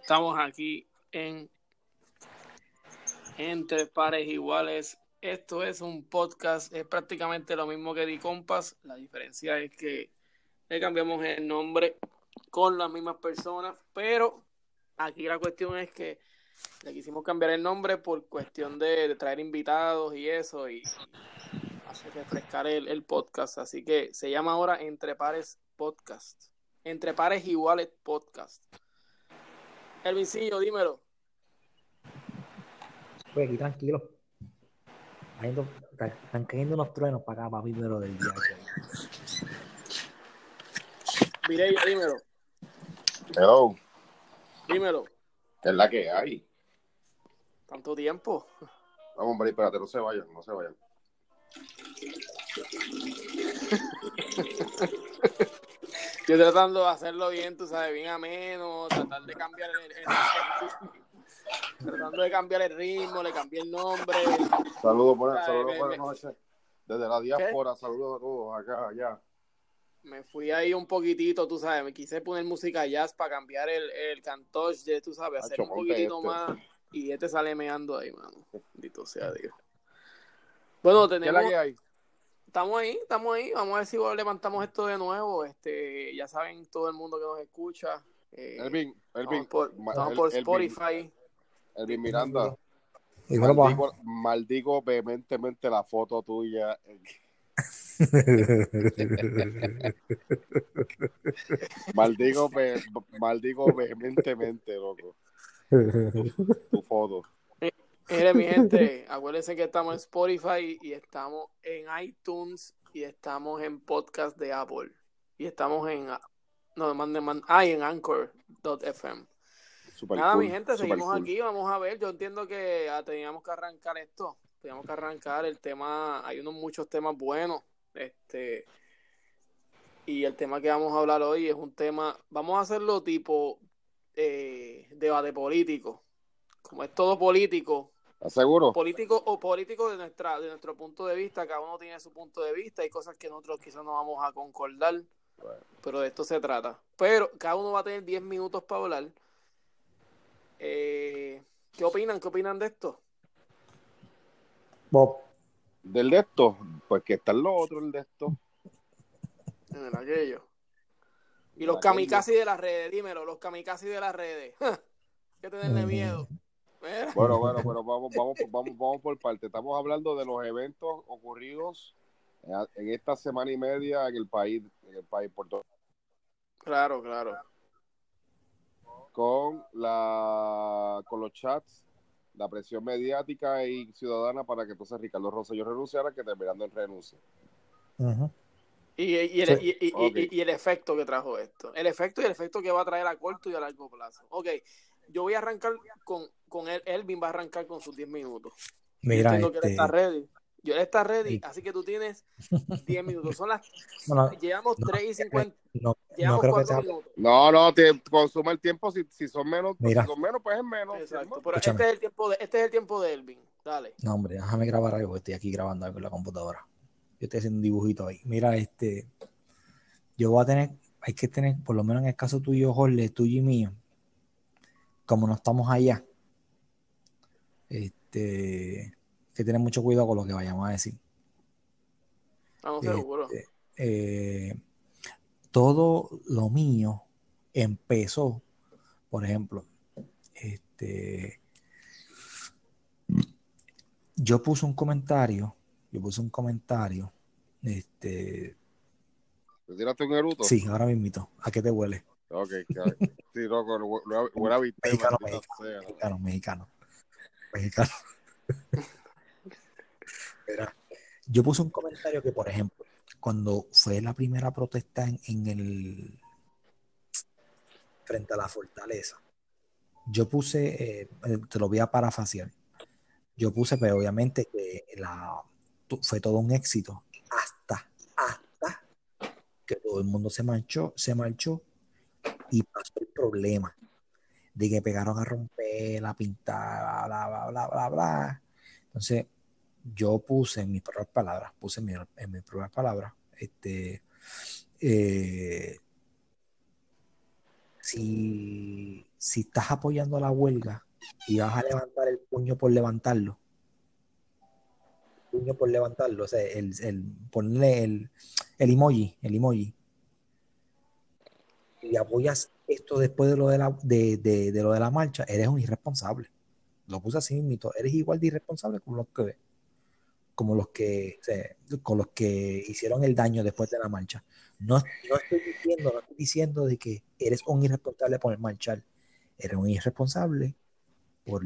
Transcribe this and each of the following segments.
Estamos aquí en Entre Pares Iguales. Esto es un podcast, es prácticamente lo mismo que Di Compas. La diferencia es que le cambiamos el nombre con las mismas personas, pero aquí la cuestión es que le quisimos cambiar el nombre por cuestión de, traer invitados y eso, y hacer refrescar el, el podcast. Así que se llama ahora Entre Pares Podcast. Entre Pares Iguales Podcast. Elvincillo, dímelo. Pues aquí tranquilo. están cayendo unos truenos para acá, papi, pero del día. Mireya, dímelo. Hello. Dímelo. ¿Qué es la que hay? ¿Tanto tiempo? Vamos, hombre, espérate, no se vayan, no se vayan. Estoy tratando de hacerlo bien, tú sabes, bien ameno, tratar de cambiar el, tratando de cambiar el ritmo, le cambié el nombre. Saludos, buenas, saludos, buenas noches. Desde la diáspora, saludos a todos acá, allá. Me fui ahí un poquitito, tú sabes, me quise poner música jazz para cambiar el, el cantoche, tú sabes, hacer un poquitito este. más. Y este sale meando ahí, mano. Bendito sea Dios. Bueno, tenemos. ¿Qué es la que hay? Estamos ahí, estamos ahí. Vamos a ver si levantamos esto de nuevo. Este, ya saben todo el mundo que nos escucha. Eh, Elvin, Elvin, estamos por, Spotify. Elvin Miranda. maldigo, vehementemente la foto tuya. maldigo, maldigo vehementemente, loco. tu foto. Mire, mi gente, acuérdense que estamos en Spotify y estamos en iTunes y estamos en podcast de Apple. Y estamos en. No, mande, mande, ah, en Anchor.fm. Nada, mi gente, seguimos aquí. Vamos a ver. Yo entiendo que ah, teníamos que arrancar esto. Teníamos que arrancar el tema. Hay unos muchos temas buenos. Este. Y el tema que vamos a hablar hoy es un tema. Vamos a hacerlo tipo eh, debate político. Como es todo político, ¿Seguro? Político o político de nuestra de nuestro punto de vista, cada uno tiene su punto de vista, hay cosas que nosotros quizás no vamos a concordar, pero de esto se trata. Pero cada uno va a tener 10 minutos para hablar. Eh, ¿Qué opinan? ¿Qué opinan de esto? Bob. ¿Del de esto? Pues que está lo otro, el de esto. En el aquello. Y los kamikaze de las redes, dímelo, los kamikaze de las redes. que tenerle miedo. Bueno, bueno, bueno, vamos, vamos, vamos, vamos por parte. Estamos hablando de los eventos ocurridos en esta semana y media en el país, en el país Puerto Claro, claro. Con la, con los chats, la presión mediática y ciudadana para que entonces Ricardo Rosselló renunciara, que terminando en renuncia. y, y, el, y, y, el efecto que trajo esto. El efecto y el efecto que va a traer a corto y a largo plazo. Ok, yo voy a arrancar con, con él, Elvin va a arrancar con sus 10 minutos. Mira, yo que él este, está ready. Yo él está ready, así que tú tienes 10 minutos. Son las. llevamos 3 y 50. No, llevamos no 4 minutos. No, no, te consume el tiempo. Si, si son menos, Mira. si son menos, pues es menos. Exacto. Pero este es, el tiempo de, este es el tiempo de Elvin. Dale. No, hombre, déjame grabar algo. Estoy aquí grabando algo en la computadora. Yo estoy haciendo un dibujito ahí. Mira, este. Yo voy a tener. Hay que tener, por lo menos en el caso tuyo, Jorge, tuyo y mío como no estamos allá, este, que tener mucho cuidado con lo que vayamos a decir. Vamos seguro. Este, eh, todo lo mío empezó, por ejemplo, este, yo puse un comentario, yo puse un comentario, este, ¿Te tiraste un eruto? Sí, ahora mismo. ¿A qué te huele? Ok, claro. Sí, loco, buena Mexicano, mexicano, mexicano, mexicano. yo puse un comentario que, por ejemplo, cuando fue la primera protesta en, el frente a la fortaleza, yo puse, eh, te lo voy a parafaciar, yo puse, pero obviamente que la, fue todo un éxito hasta, hasta que todo el mundo se marchó, se marchó y pasó el problema de que pegaron a romper, la pintar, bla, bla, bla, bla, bla. Entonces, yo puse en mis propias palabras, puse en, mis propias palabras, este, eh, si si estás apoyando la huelga y vas a levantar el puño por levantarlo, puño por levantarlo, o sea, el, el ponerle el, el emoji, el emoji, y apoyas esto después de lo de la, de, de, de lo de la marcha, eres un irresponsable. Lo puse así mismo, eres igual de irresponsable como los que como los que con los que hicieron el daño después de la marcha. No, no estoy diciendo, no estoy diciendo de que eres un irresponsable por marchar, eres un irresponsable por,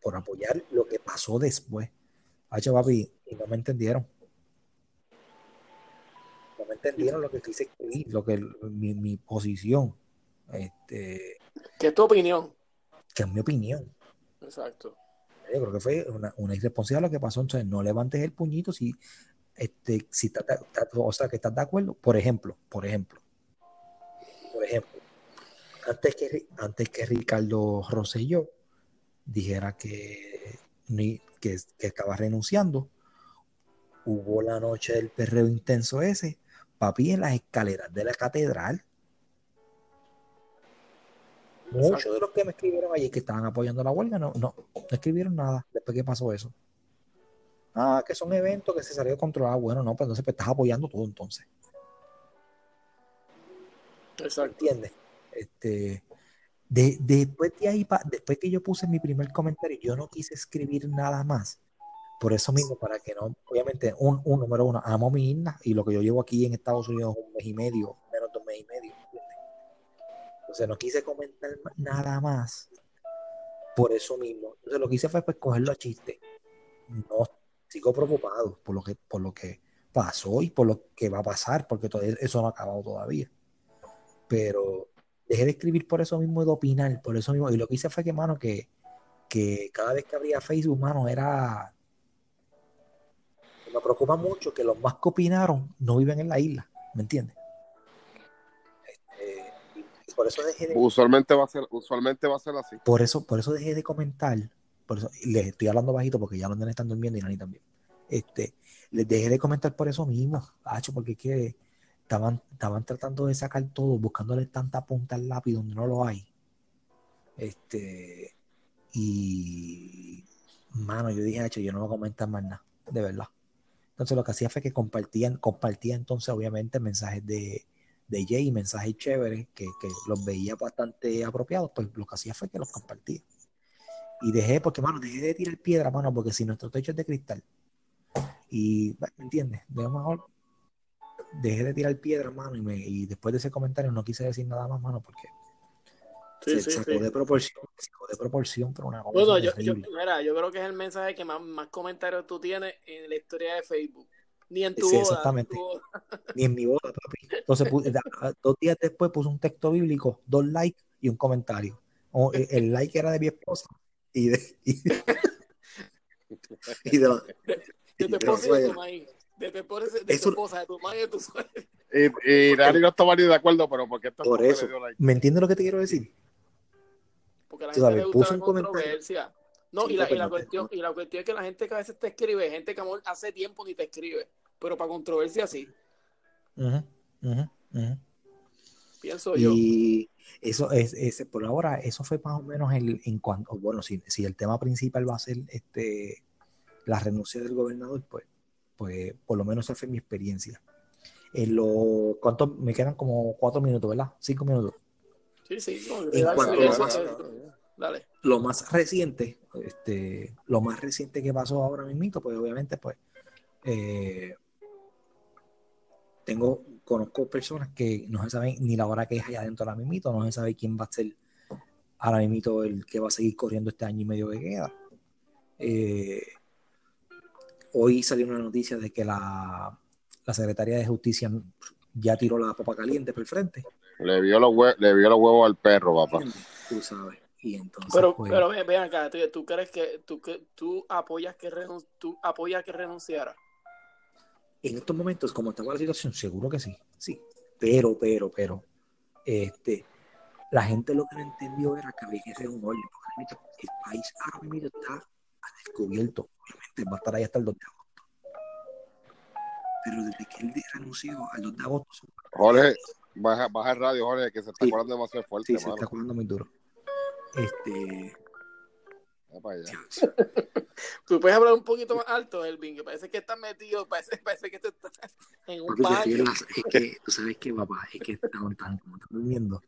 por apoyar lo que pasó después. Hacho, papi, y no me entendieron. Me entendieron lo que quise escribir, lo que mi, mi posición. Este, ¿Qué es tu opinión? que es mi opinión. Exacto. Yo creo que fue una, una irresponsabilidad lo que pasó. Entonces, no levantes el puñito si, este, si estás, estás- o sea, que estás de acuerdo. Por ejemplo, por ejemplo, por ejemplo, antes que, antes que Ricardo Rosselló dijera que, ni- que, que estaba renunciando, hubo la noche del perreo intenso ese, papi, en las escaleras de la catedral. Muchos Exacto. de los que me escribieron ayer que estaban apoyando la huelga no, no, no escribieron nada después que pasó eso. Ah, que son eventos que se salió de controlar. Bueno, no, pues entonces pues, estás apoyando todo entonces. Exacto. ¿Entiendes? Este, de, después de ahí, después que yo puse mi primer comentario, yo no quise escribir nada más. Por eso mismo, para que no, obviamente, un, un número uno, amo mi isla y lo que yo llevo aquí en Estados Unidos un mes y medio, menos de un mes y medio. Entonces no quise comentar nada más por eso mismo. Entonces lo que hice fue pues cogerlo a chiste. No sigo preocupado por lo que, por lo que pasó y por lo que va a pasar, porque todavía eso no ha acabado todavía. Pero dejé de escribir por eso mismo y de opinar, por eso mismo. Y lo que hice fue que, mano, que, que cada vez que abría Facebook, mano, era. Me preocupa mucho que los más que opinaron no viven en la isla, ¿me entiendes? Este, y- por eso dejé de, Usualmente va a ser, usualmente va a ser así. por eso, por eso dejé de comentar. Por eso, y les estoy hablando bajito porque ya los nenes están durmiendo y Nani también. Este, les dejé de comentar por eso mismo, Hacho, porque es que estaban, estaban tratando de sacar todo, buscándole tanta punta al lápiz donde no lo hay. Este, y mano, yo dije, Hacho, yo no voy a comentar más nada, de verdad. Entonces lo que hacía fue que compartían, compartía entonces obviamente mensajes de, de Jay, mensajes chéveres que, que los veía bastante apropiados, pues lo que hacía fue que los compartía. Y dejé, porque mano, dejé de tirar piedra, mano, porque si nuestro techo es de cristal, y ¿me entiendes? De mejor dejé de tirar piedra, mano, y, me, y después de ese comentario no quise decir nada más, mano, porque Sí, se sí, sacó sí. de proporción, se sacó de proporción, pero una cosa Bueno, yo, yo, mira, yo creo que es el mensaje que más, más comentarios tú tienes en la historia de Facebook. Ni en tu Sí, boda. ni en exactamente. tu boda. Ni en mi boda, papi. Entonces, pu- a- a- dos días después puse un texto bíblico, dos likes y un comentario. O, eh, el like era de mi esposa y de, y de, y de y de la esposa y de tu suegra. maíz. De tu esposa, de tu, Eso- esposa, de tu madre y de tu suegra. Y, y Dani no estaba ni de acuerdo, pero porque esta Por eso. le dio like. ¿Me entiendes lo que te quiero decir? Porque a la gente sabes, le gusta puso la controversia. No, y, la, y, la cuestión, y la cuestión es que la gente que a veces te escribe, gente que amor, hace tiempo ni te escribe, pero para controversia sí, ujú, ujú. pienso yo. Y eso es, ese, por ahora, eso fue más o menos el, en cuanto, bueno, si, si el tema principal va a ser este la renuncia del gobernador, pues, pues por lo menos esa fue mi experiencia. En lo, ¿cuánto? Me quedan como cuatro minutos, ¿verdad? Cinco minutos. Sí, sí. no, En cuanto a- dale. Lo más reciente, este, lo más reciente que pasó ahora mismo, pues obviamente, pues, eh, tengo, conozco personas que no se saben ni la hora que es allá adentro ahora mismo, no se sabe quién va a ser ahora mismo el que va a seguir corriendo este año y medio que queda. Eh, hoy salió una noticia de que la, la Secretaría de Justicia ya tiró la papa caliente por el frente. Le vio los hue- le vio los huevos al perro, papá. Tú sabes. Y entonces, Pero, pues, pero ven, ven acá, ¿tú, tú crees que tú, que tú apoyas que renun- tú apoyas que renunciara? en estos momentos, como estaba la situación, seguro que sí, sí. Pero, pero, pero, este, la gente lo que no entendió era que había que hacer un orden, porque el país ahora mismo está a descubierto. Obviamente va a estar ahí hasta el 2 de agosto. Pero desde que él renunció al 2 de agosto, Jorge, baja, baja el radio, Jorge, que se está Sí. colando demasiado fuerte, sí, se está jugando muy duro. Este. Tú puedes hablar un poquito más alto, Elvin, que parece que estás metido, parece, parece que tú estás en un baño. es que, tú sabes que, papá, es que estamos tan, como están durmiendo.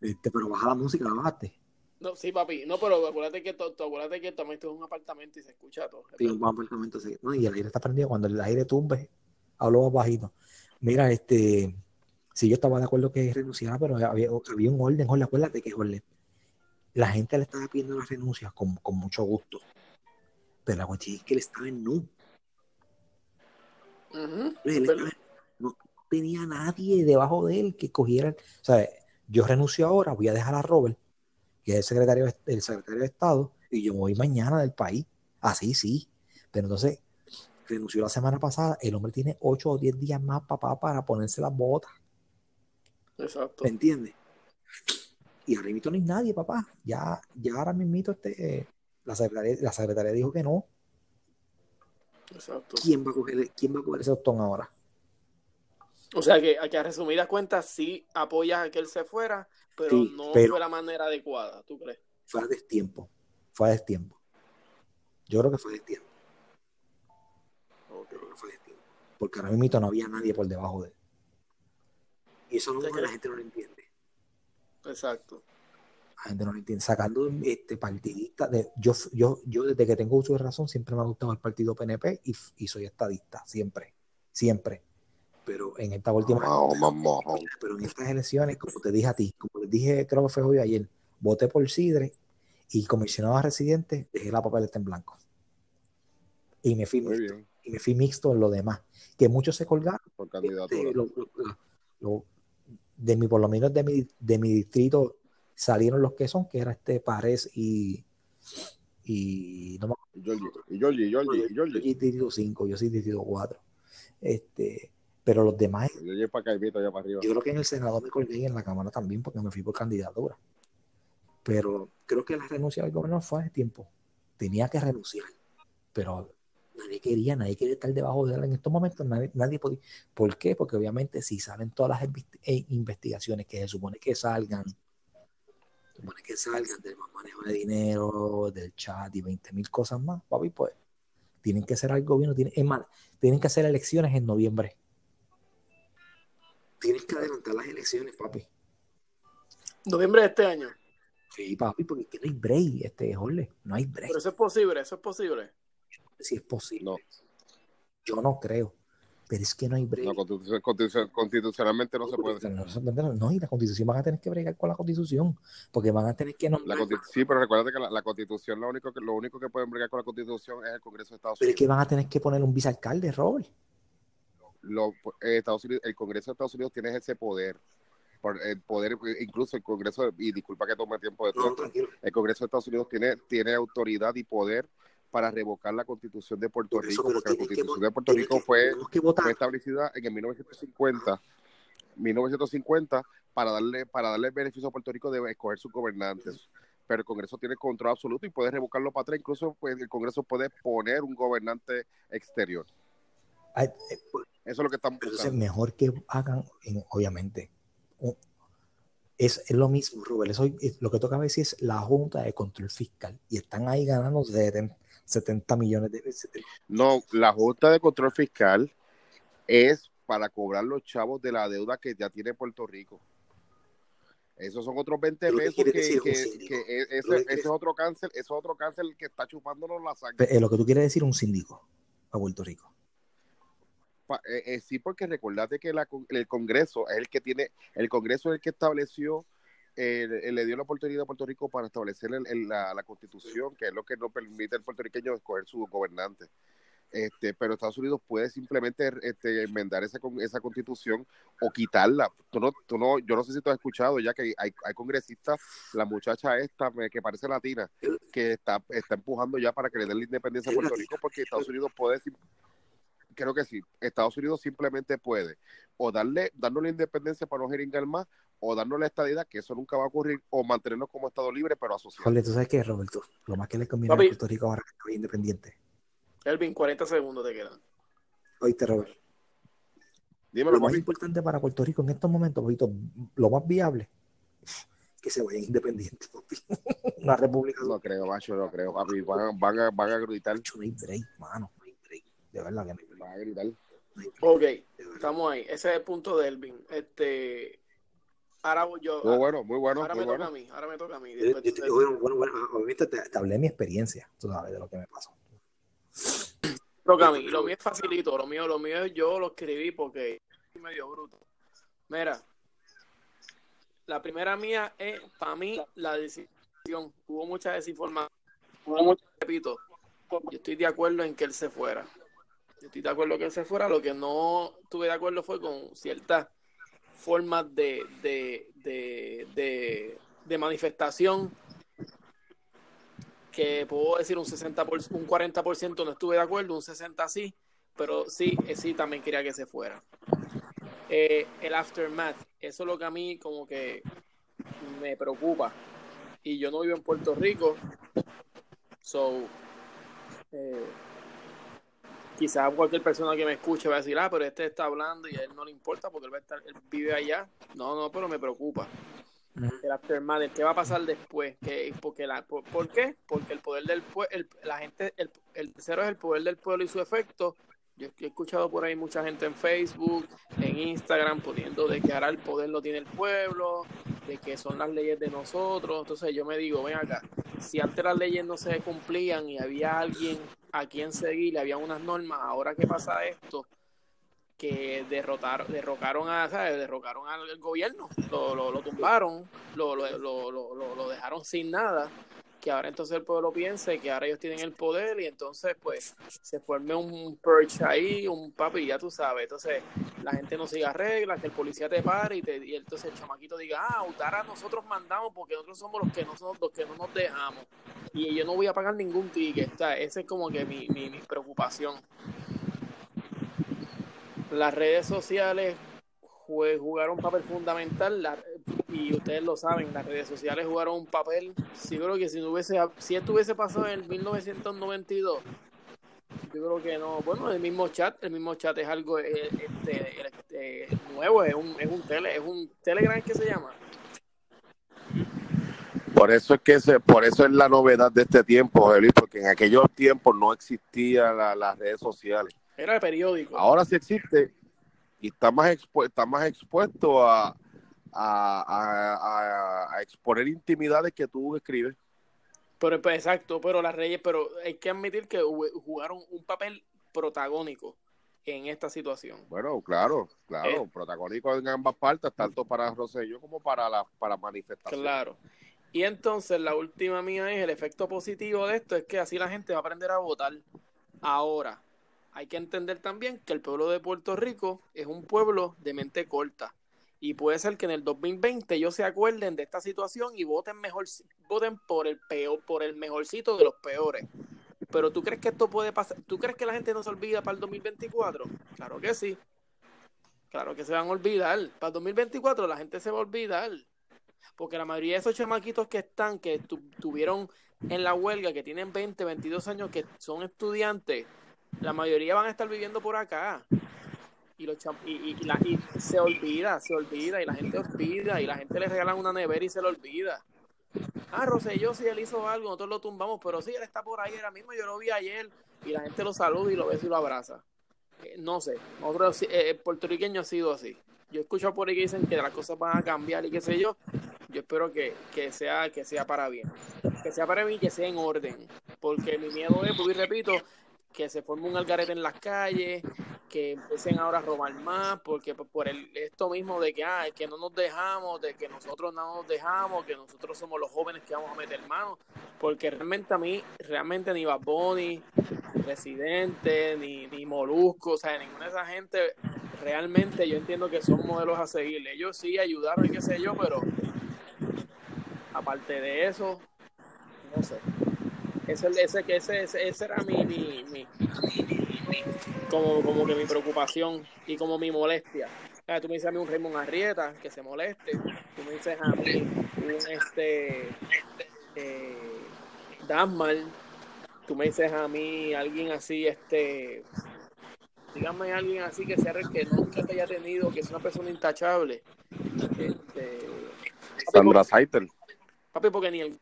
Este, pero baja la música, la bajaste. No, sí, papi, no, pero acuérdate que, tú, tú acuérdate que también esto es un apartamento y se escucha todo. Un apartamento así. No, y el aire está prendido. Cuando el aire tumbe, hablo más bajito. Mira, este, si yo estaba de acuerdo que renunciara, pero había, había un orden, Jorge, acuérdate que Jorge, la gente le estaba pidiendo la renuncia con, con mucho gusto. Pero la cuestión es que él estaba en. Él estaba en- no tenía nadie debajo de él que cogiera. O sea, yo renuncio ahora, voy a dejar a Robert, que es el secretario, el secretario de Estado, y yo voy mañana del país. Así sí. Pero entonces, renunció la semana pasada, el hombre tiene 8 o 10 días más, papá, para ponerse las botas. Exacto. ¿Me entiendes? Y ahora mismo no hay nadie, papá. Ya, ya ahora mismo este, eh, la, secretaria, la secretaria dijo que no. Exacto. ¿Quién va a coger, quién va a coger ese botón ahora? O sea que, a que a resumidas cuentas, sí apoyas a que él se fuera, pero Sí, no pero- fue la manera adecuada, ¿tú crees? Fue a destiempo. Fue a destiempo. Yo creo que fue a destiempo. Yo creo que fue a destiempo. Porque ahora mismo no había nadie por debajo de él. Y eso no, ¿Te la crees? gente no lo entiende. Exacto. La gente no lo entiende. Sacando este partidista, de, yo, yo, yo desde que tengo uso de razón siempre me ha gustado el partido PNP y, y soy estadista, siempre, siempre. Pero en esta última, Mamá, mamá. pero en estas elecciones, como te dije a ti, como les dije, creo que fue hoy ayer, voté por Sidre y comisionado a residente, dejé la papeleta en blanco. Y me fui Muy mixto, bien. y me fui mixto en lo demás. Que muchos se colgaron Por este, candidatura. lo- lo- lo- de mi, por lo menos de mi, de mi distrito salieron los que son, que era este Párez y, y no me Y Georgie, y Georgie, y Georgie, y yo distrito 5, yo soy distrito 4. Este, pero los demás, Y Georgie para acá y allá para arriba. yo creo que en el Senado me colgué y en la Cámara también porque me fui por candidatura. Pero creo que la renuncia del gobernador fue hace tiempo. Tenía que renunciar. Pero nadie quería, nadie quería estar debajo de él en estos momentos. Nadie, nadie podía. ¿Por qué? Porque obviamente si salen todas las eh, investigaciones que se supone que salgan, se supone que salgan del manejo de dinero, del chat y 20 mil cosas más, papi, pues tienen que hacer algo bien. Tienen, es más, tienen que hacer elecciones en noviembre. Tienes que adelantar las elecciones, papi. Noviembre de este año. Sí, papi, porque no hay break, este, Jorge, no hay break. Pero eso es posible, eso es posible. Si es posible. No, Yo no creo, pero es que no hay break. no constitucional- constitucional- constitucionalmente no se puede. No, no, y la constitución van a tener que bregar con la constitución, porque van a tener que nombrar. sí, pero recuerda que la, la constitución, lo único que lo único que pueden bregar con la constitución es el Congreso de Estados Pero es Unidos. que van a tener que poner un vicealcalde, Robert. Lo- eh, Estados Unidos. El Congreso de Estados Unidos tiene ese poder. Por el poder, eh, incluso el Congreso, y disculpa que tome tiempo de todo, el Congreso de Estados Unidos tiene, tiene autoridad y poder para revocar la constitución de Puerto Por eso, Rico, porque la que constitución de Puerto Rico que- fue, establecida en el 1950, 1950 para darle, para darle el beneficio a Puerto Rico de escoger sus gobernantes. Pero el Congreso tiene control absoluto y puede revocarlo para atrás. Incluso pues, el Congreso puede poner un gobernante exterior. Ay, eh, pues, Eso es lo que estamos Pero entonces buscando. mejor que hagan, en- obviamente, un- es, es lo mismo, Robert. Eso, es- lo que toca ver si es la Junta de Control Fiscal y están ahí ganando 70, 70 millones de veces. No, la Junta de Control Fiscal es para cobrar los chavos de la deuda que ya tiene Puerto Rico. Esos son otros 20 Lo que pesos que, decir que, un síndico. que e- ese, ese es otro cáncer, ese es otro cáncer que está chupándonos la sangre. Pe- eh, lo que tú quieres decir un síndico a Puerto Rico. Pa- eh, eh, sí, porque recordate que la el Congreso es el que tiene, el Congreso es el que estableció, eh, le- dio la oportunidad a Puerto Rico para establecer el- la, constitución, que es lo que no permite al puertorriqueño escoger su gobernante. Este, pero Estados Unidos puede simplemente este, enmendar esa, esa constitución o quitarla. Tú no, tú no, yo no sé si tú has escuchado ya que hay, hay congresistas, la muchacha esta que parece latina, que está, está empujando ya para que le la independencia a Puerto Rico porque Estados Unidos puede creo que sí, Estados Unidos simplemente puede o darle, darnos la independencia para no jeringar más, o darnos la estadidad, que eso nunca va a ocurrir, o mantenernos como Estado libre, pero asociado. Jorge, ¿tú sabes qué, Roberto? Lo más que le conviene Papi. a Puerto Rico ahora que está independiente. Elvin, 40 segundos te quedan. Oíste, Robert. Dímelo, Lo más papi. importante para Puerto Rico en estos momentos, papito, lo más viable, que se vayan independientes, papi. una república. No creo, macho, no creo, papi. Van, van, a, van a gritar. No hay break, mano. De verdad que break. Van a gritar. Ok, estamos ahí. Ese es el punto de Elvin. Este, ahora voy yo. Muy bueno, muy bueno, ahora muy me bueno. toca a mí. Ahora me toca a mí. Yo- Después yo- bueno, bueno, bueno, obviamente te, te hablé de mi experiencia, tú sabes, de lo que me pasó. toca a mí. Lo mío es facilito. Lo mío, lo mío es yo lo escribí porque es medio bruto. Mira, la primera mía es para mí la decisión. Hubo mucha desinformación. Hubo mucha, repito, yo estoy de acuerdo en que él se fuera. Yo estoy de acuerdo que se fuera. Lo que no estuve de acuerdo fue con ciertas formas de, de, de, de, de manifestación que puedo decir un 60 por, un 40% no estuve de acuerdo, un 60 sí, pero sí, eh, sí también quería que se fuera. Eh, el aftermath, eso es lo que a mí como que me preocupa. Y yo no vivo en Puerto Rico, so eh, quizás cualquier persona que me escuche va a decir, ah, pero este está hablando y a él no le importa porque él, va a estar, él vive allá. No, no, pero me preocupa el aftermath, qué va a pasar después, que, porque la, por, ¿por qué? Porque el poder del pueblo, la gente, el, el tercero es el poder del pueblo y su efecto. Yo he escuchado por ahí mucha gente en Facebook, en Instagram, poniendo de que ahora el poder lo tiene el pueblo, de que son las leyes de nosotros. Entonces yo me digo, ven acá, si antes las leyes no se cumplían y había alguien a quien seguir, había unas normas, ahora qué pasa esto, que derrotaron, derrocaron a, ¿sabes? derrocaron al gobierno, lo, lo, lo tumbaron, lo, lo dejaron sin nada, que ahora entonces el pueblo piense que ahora ellos tienen el poder y entonces pues se forme un purge ahí, un papi, ya tú sabes, entonces la gente no siga reglas, que el policía te pare y, te, y entonces el chamaquito diga, ah, ahora nosotros mandamos porque nosotros somos los que no, somos, los que no nos dejamos y yo no voy a pagar ningún ticket, o esa es como que mi, mi, mi preocupación. Las redes sociales jugaron un papel fundamental y ustedes lo saben, las redes sociales jugaron un papel, sí creo que si no hubiese, si esto hubiese pasado en 1992, yo creo que no, bueno, el mismo chat, el mismo chat es algo este, este, nuevo, es un, es un tele, es un telegram que se llama. Por eso es que se, por eso es la novedad de este tiempo, José Luis, porque en aquellos tiempos no existían la, las redes sociales. Era el periódico. Ahora sí existe y está más, expu está más expuesto a, a, a, a, exponer intimidades que tú escribes. Pero pues, exacto, pero las Reyes, pero hay que admitir que jugaron un papel protagónico en esta situación. Bueno, claro, claro, eh, protagónico en ambas partes, tanto para Rosselló como para la para manifestación. Claro. Y entonces la última mía es el efecto positivo de esto es que así la gente va a aprender a votar. Ahora, hay que entender también que el pueblo de Puerto Rico es un pueblo de mente corta. Y puede ser que en el 2020 ellos se acuerden de esta situación y voten mejor, voten por el peor, por el mejorcito de los peores. Pero tú crees que esto puede pasar, ¿tú crees que la gente no se olvida para el 2024? Claro que sí. Claro que se van a olvidar. Para el 2024 la gente se va a olvidar. Porque la mayoría de esos chamaquitos que están, que tu, tuvieron en la huelga, que tienen 20, 22 años, que son estudiantes, la mayoría van a estar viviendo por acá. Y, los y, y, y, la, y, se olvida, se olvida, y la gente olvida, y la gente le regalan una nevera y se lo olvida. Ah, Rosselló, si él hizo algo, nosotros lo tumbamos, pero sí, él está por ahí ahora mismo, yo lo vi ayer, y la gente lo saluda y lo besa y lo abraza. Eh, no sé, eh, el puertorriqueño ha sido así. Yo escucho por ahí que dicen que las cosas van a cambiar y qué sé yo. Yo espero que, que, sea, que sea para bien. Que sea para bien y que sea en orden. Porque mi miedo es, pues, y repito, que se forme un algarete en las calles, que empiecen ahora a robar más, porque por el, esto mismo de que, ah, que no nos dejamos, de que nosotros no nos dejamos, que nosotros somos los jóvenes que vamos a meter mano, porque realmente a mí, realmente ni Bad Bunny, ni Residente, ni, ni Molusco, o sea, ninguna de esa gente, realmente yo entiendo que son modelos a seguir. Ellos sí ayudaron y qué sé yo, pero aparte de eso, no sé. Ese, ese, ese, ese, ese era mi, mi, mi, como, como que mi preocupación y como mi molestia. Ah, tú me dices a mí un Raymond Arrieta que se moleste, tú me dices a mí un este eh, Dasmal, tú me dices a mí alguien así, este dígame alguien así que sea que nunca te haya tenido, que es una persona intachable. Este, Sandra Saitel. Papi, porque ni el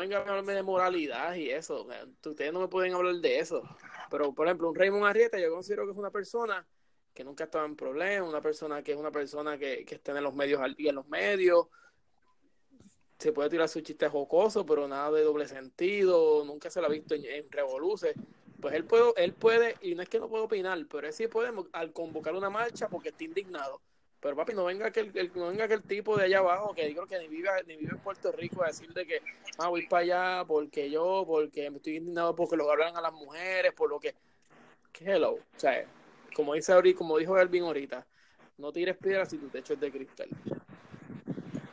venga a hablarme de moralidad y eso. Ustedes no me pueden hablar de eso. Pero, por ejemplo, un Raymond Arrieta, yo considero que es una persona que nunca ha estado en problemas, una persona que es una persona que, que está en los medios al día en los medios. Se puede tirar su chiste jocoso, pero nada de doble sentido. Nunca se lo ha visto en, en Revoluce. Pues él puede, él puede, y no es que no puede opinar, pero él sí puede al convocar una marcha porque está indignado pero papi, no venga aquel, el, no venga aquel tipo de allá abajo que digo que ni vive, ni vive en Puerto Rico a decir de que ah, voy para allá porque yo, porque me estoy indignado porque lo hablan a las mujeres, por lo. Que hello. O sea, como dice ahorita, como dijo Elvin ahorita, no tires piedras si tu techo es de cristal.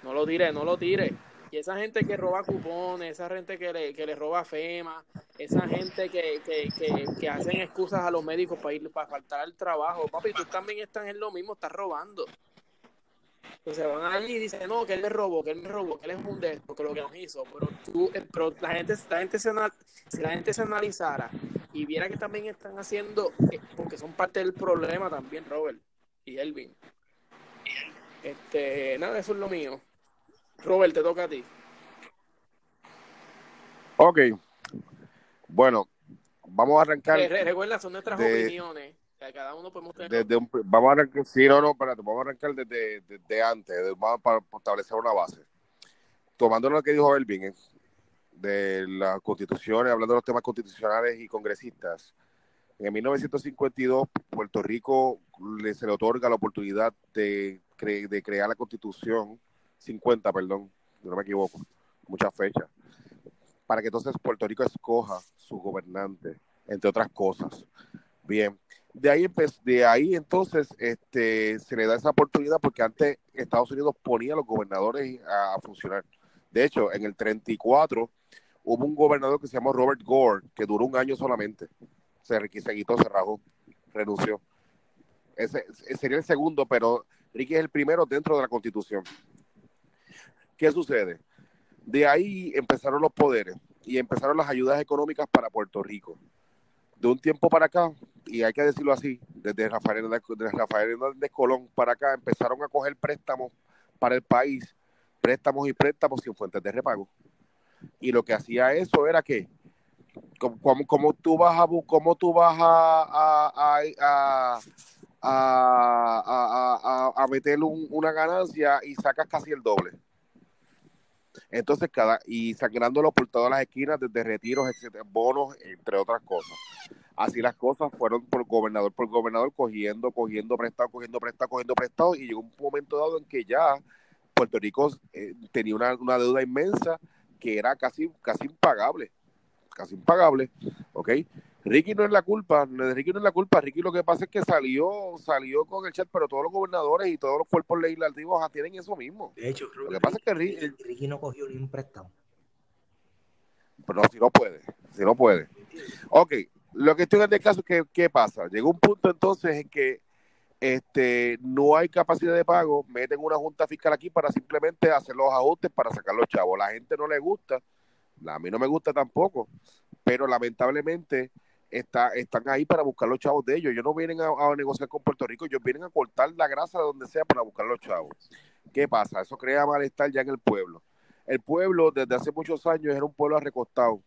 No lo tires, no lo tires. Y esa gente que roba cupones, esa gente que le, que le roba FEMA, esa gente que, que, que, que hacen excusas a los médicos para ir para faltar al trabajo, papi, tú también estás en lo mismo, estás robando. Entonces van allí y dicen, no, que él me robó, que él me robó, que él es un de que lo que nos hizo. Pero, tú, eh, pero la gente, la gente se, si la gente se analizara y viera que también están haciendo, eh, porque son parte del problema también, Robert y Elvin. Este, nada, eso es lo mío. Robert, te toca a ti. Ok. Bueno, vamos a arrancar. recuerda, son nuestras opiniones. cada uno podemos tener. Desde vamos a arrancar, sí, no, no, espérate, vamos a arrancar desde, desde antes, vamos para establecer una base. Tomando lo que dijo Elvin, eh, de las constituciones, hablando de los temas constitucionales y congresistas, en 1952 Puerto Rico le, se le otorga la oportunidad de, de crear la constitución 50, perdón, no me equivoco, muchas fechas, para que entonces Puerto Rico escoja su gobernante, entre otras cosas. Bien, de ahí, de ahí entonces este, se le da esa oportunidad porque antes Estados Unidos ponía a los gobernadores a, funcionar. De hecho, en el 34 hubo un gobernador que se llamó Robert Gore, que duró un año solamente. Se, quitó, se rajó, renunció. Ese, sería el segundo, pero Ricky es el primero dentro de la constitución. ¿Qué sucede? De ahí empezaron los poderes y empezaron las ayudas económicas para Puerto Rico. De un tiempo para acá, y hay que decirlo así, desde Rafael Hernández, Rafael Hernández Colón para acá, empezaron a coger préstamos para el país, préstamos y préstamos sin fuentes de repago. Y lo que hacía eso era que, como, tú vas a, cómo tú vas a, a meter una ganancia y sacas casi el doble. Entonces, cada, y sacrándolo por todas las esquinas, desde retiros, etcétera, bonos, entre otras cosas. Así las cosas fueron por gobernador por gobernador, cogiendo, cogiendo prestado, cogiendo prestado, cogiendo prestado, y llegó un momento dado en que ya Puerto Rico eh, tenía una, una deuda inmensa que era casi, casi impagable, casi impagable, ¿ok? Ricky no es la culpa, Ricky no es la culpa, Ricky lo que pasa es que salió, salió con el chat, pero todos los gobernadores y todos los cuerpos legislativos tienen eso mismo. De hecho, lo que pasa es que Ricky, no cogió ni un préstamo. Pero no, si no puede, si no puede. Ok, lo que estoy en el caso es que, ¿qué pasa? Llegó un punto entonces en que este, no hay capacidad de pago, meten una junta fiscal aquí para simplemente hacer los ajustes para sacar los chavos. La gente no le gusta, a mí no me gusta tampoco, pero lamentablemente está, están ahí para buscar los chavos de ellos. Ellos no vienen a, negociar con Puerto Rico, ellos vienen a cortar la grasa de donde sea para buscar los chavos. ¿Qué pasa? Eso crea malestar ya en el pueblo. El pueblo desde hace muchos años era un pueblo recostado,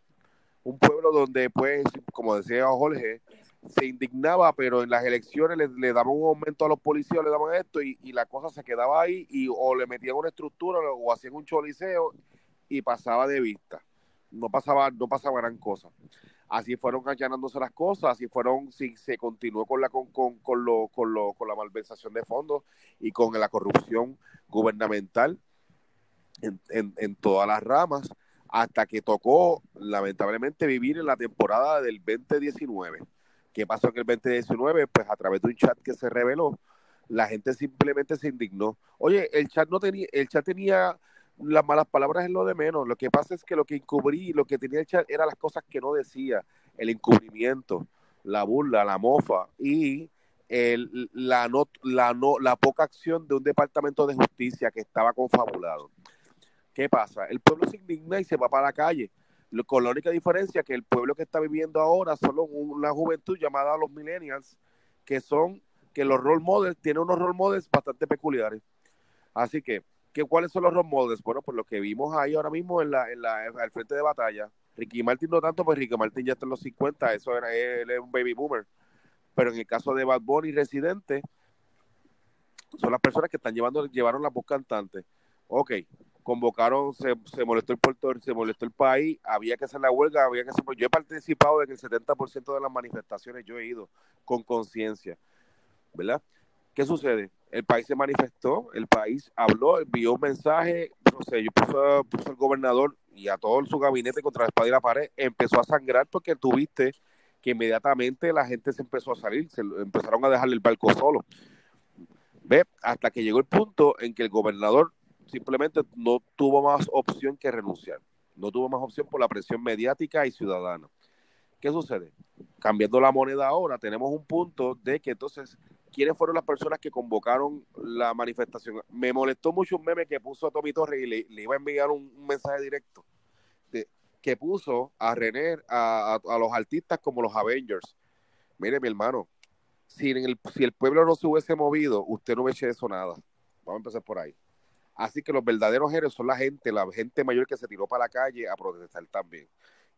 un pueblo donde pues, como decía Jorge, se indignaba, pero en las elecciones le, daban un aumento a los policías, le daban esto y, la cosa se quedaba ahí y o le metían una estructura o hacían un choliseo y pasaba de vista. No pasaba, no pasaba gran cosa así fueron allanándose las cosas, así fueron, si se continuó con la con, con, con, lo, con, lo, con la malversación de fondos y con la corrupción gubernamental en, en, en todas las ramas, hasta que tocó, lamentablemente, vivir en la temporada del 2019. ¿Qué pasó en el 2019? Pues a través de un chat que se reveló, la gente simplemente se indignó. Oye, el chat no tenía, el chat tenía las malas palabras es lo de menos. Lo que pasa es que lo que encubrí, lo que tenía chat era las cosas que no decía, el encubrimiento, la burla, la mofa y el, la, no, la, no, la poca acción de un departamento de justicia que estaba confabulado. ¿Qué pasa? El pueblo se indigna y se va para la calle. Con la única diferencia que el pueblo que está viviendo ahora son una juventud llamada los millennials, que son, que los role models, tienen unos role models bastante peculiares. Así que ¿qué, ¿cuáles son los role models? Bueno, pues lo que vimos ahí ahora mismo en la, en la, al frente de batalla. Ricky Martin no tanto, pues Ricky Martin ya está en los 50, eso era, él es un baby boomer. Pero en el caso de Bad Bunny Residente, son las personas que están llevando, llevaron la voz cantante. Ok, convocaron, se, se molestó el Puerto, se molestó el país, había que hacer la huelga, había que hacer, yo he participado en el 70% de las manifestaciones, yo he ido con conciencia, ¿verdad? ¿Qué sucede? El país se manifestó, el país habló, envió un mensaje, no sé, yo puso, puso al gobernador y a todo su gabinete contra la espada y la pared, empezó a sangrar porque tuviste que inmediatamente la gente se empezó a salir, se empezaron a dejarle el barco solo. ¿Ve? Hasta que llegó el punto en que el gobernador simplemente no tuvo más opción que renunciar. No tuvo más opción por la presión mediática y ciudadana. ¿Qué sucede? Cambiando la moneda ahora, tenemos un punto de que entonces, ¿quiénes fueron las personas que convocaron la manifestación? Me molestó mucho un meme que puso a Tommy Torres y le, iba a enviar un, mensaje directo, que puso a René, a, los artistas como los Avengers. Mire, mi hermano, si, el, pueblo no se hubiese movido, usted no hubiese hecho nada. Vamos a empezar por ahí. Así que los verdaderos héroes son la gente, la gente mayor que se tiró para la calle a protestar también.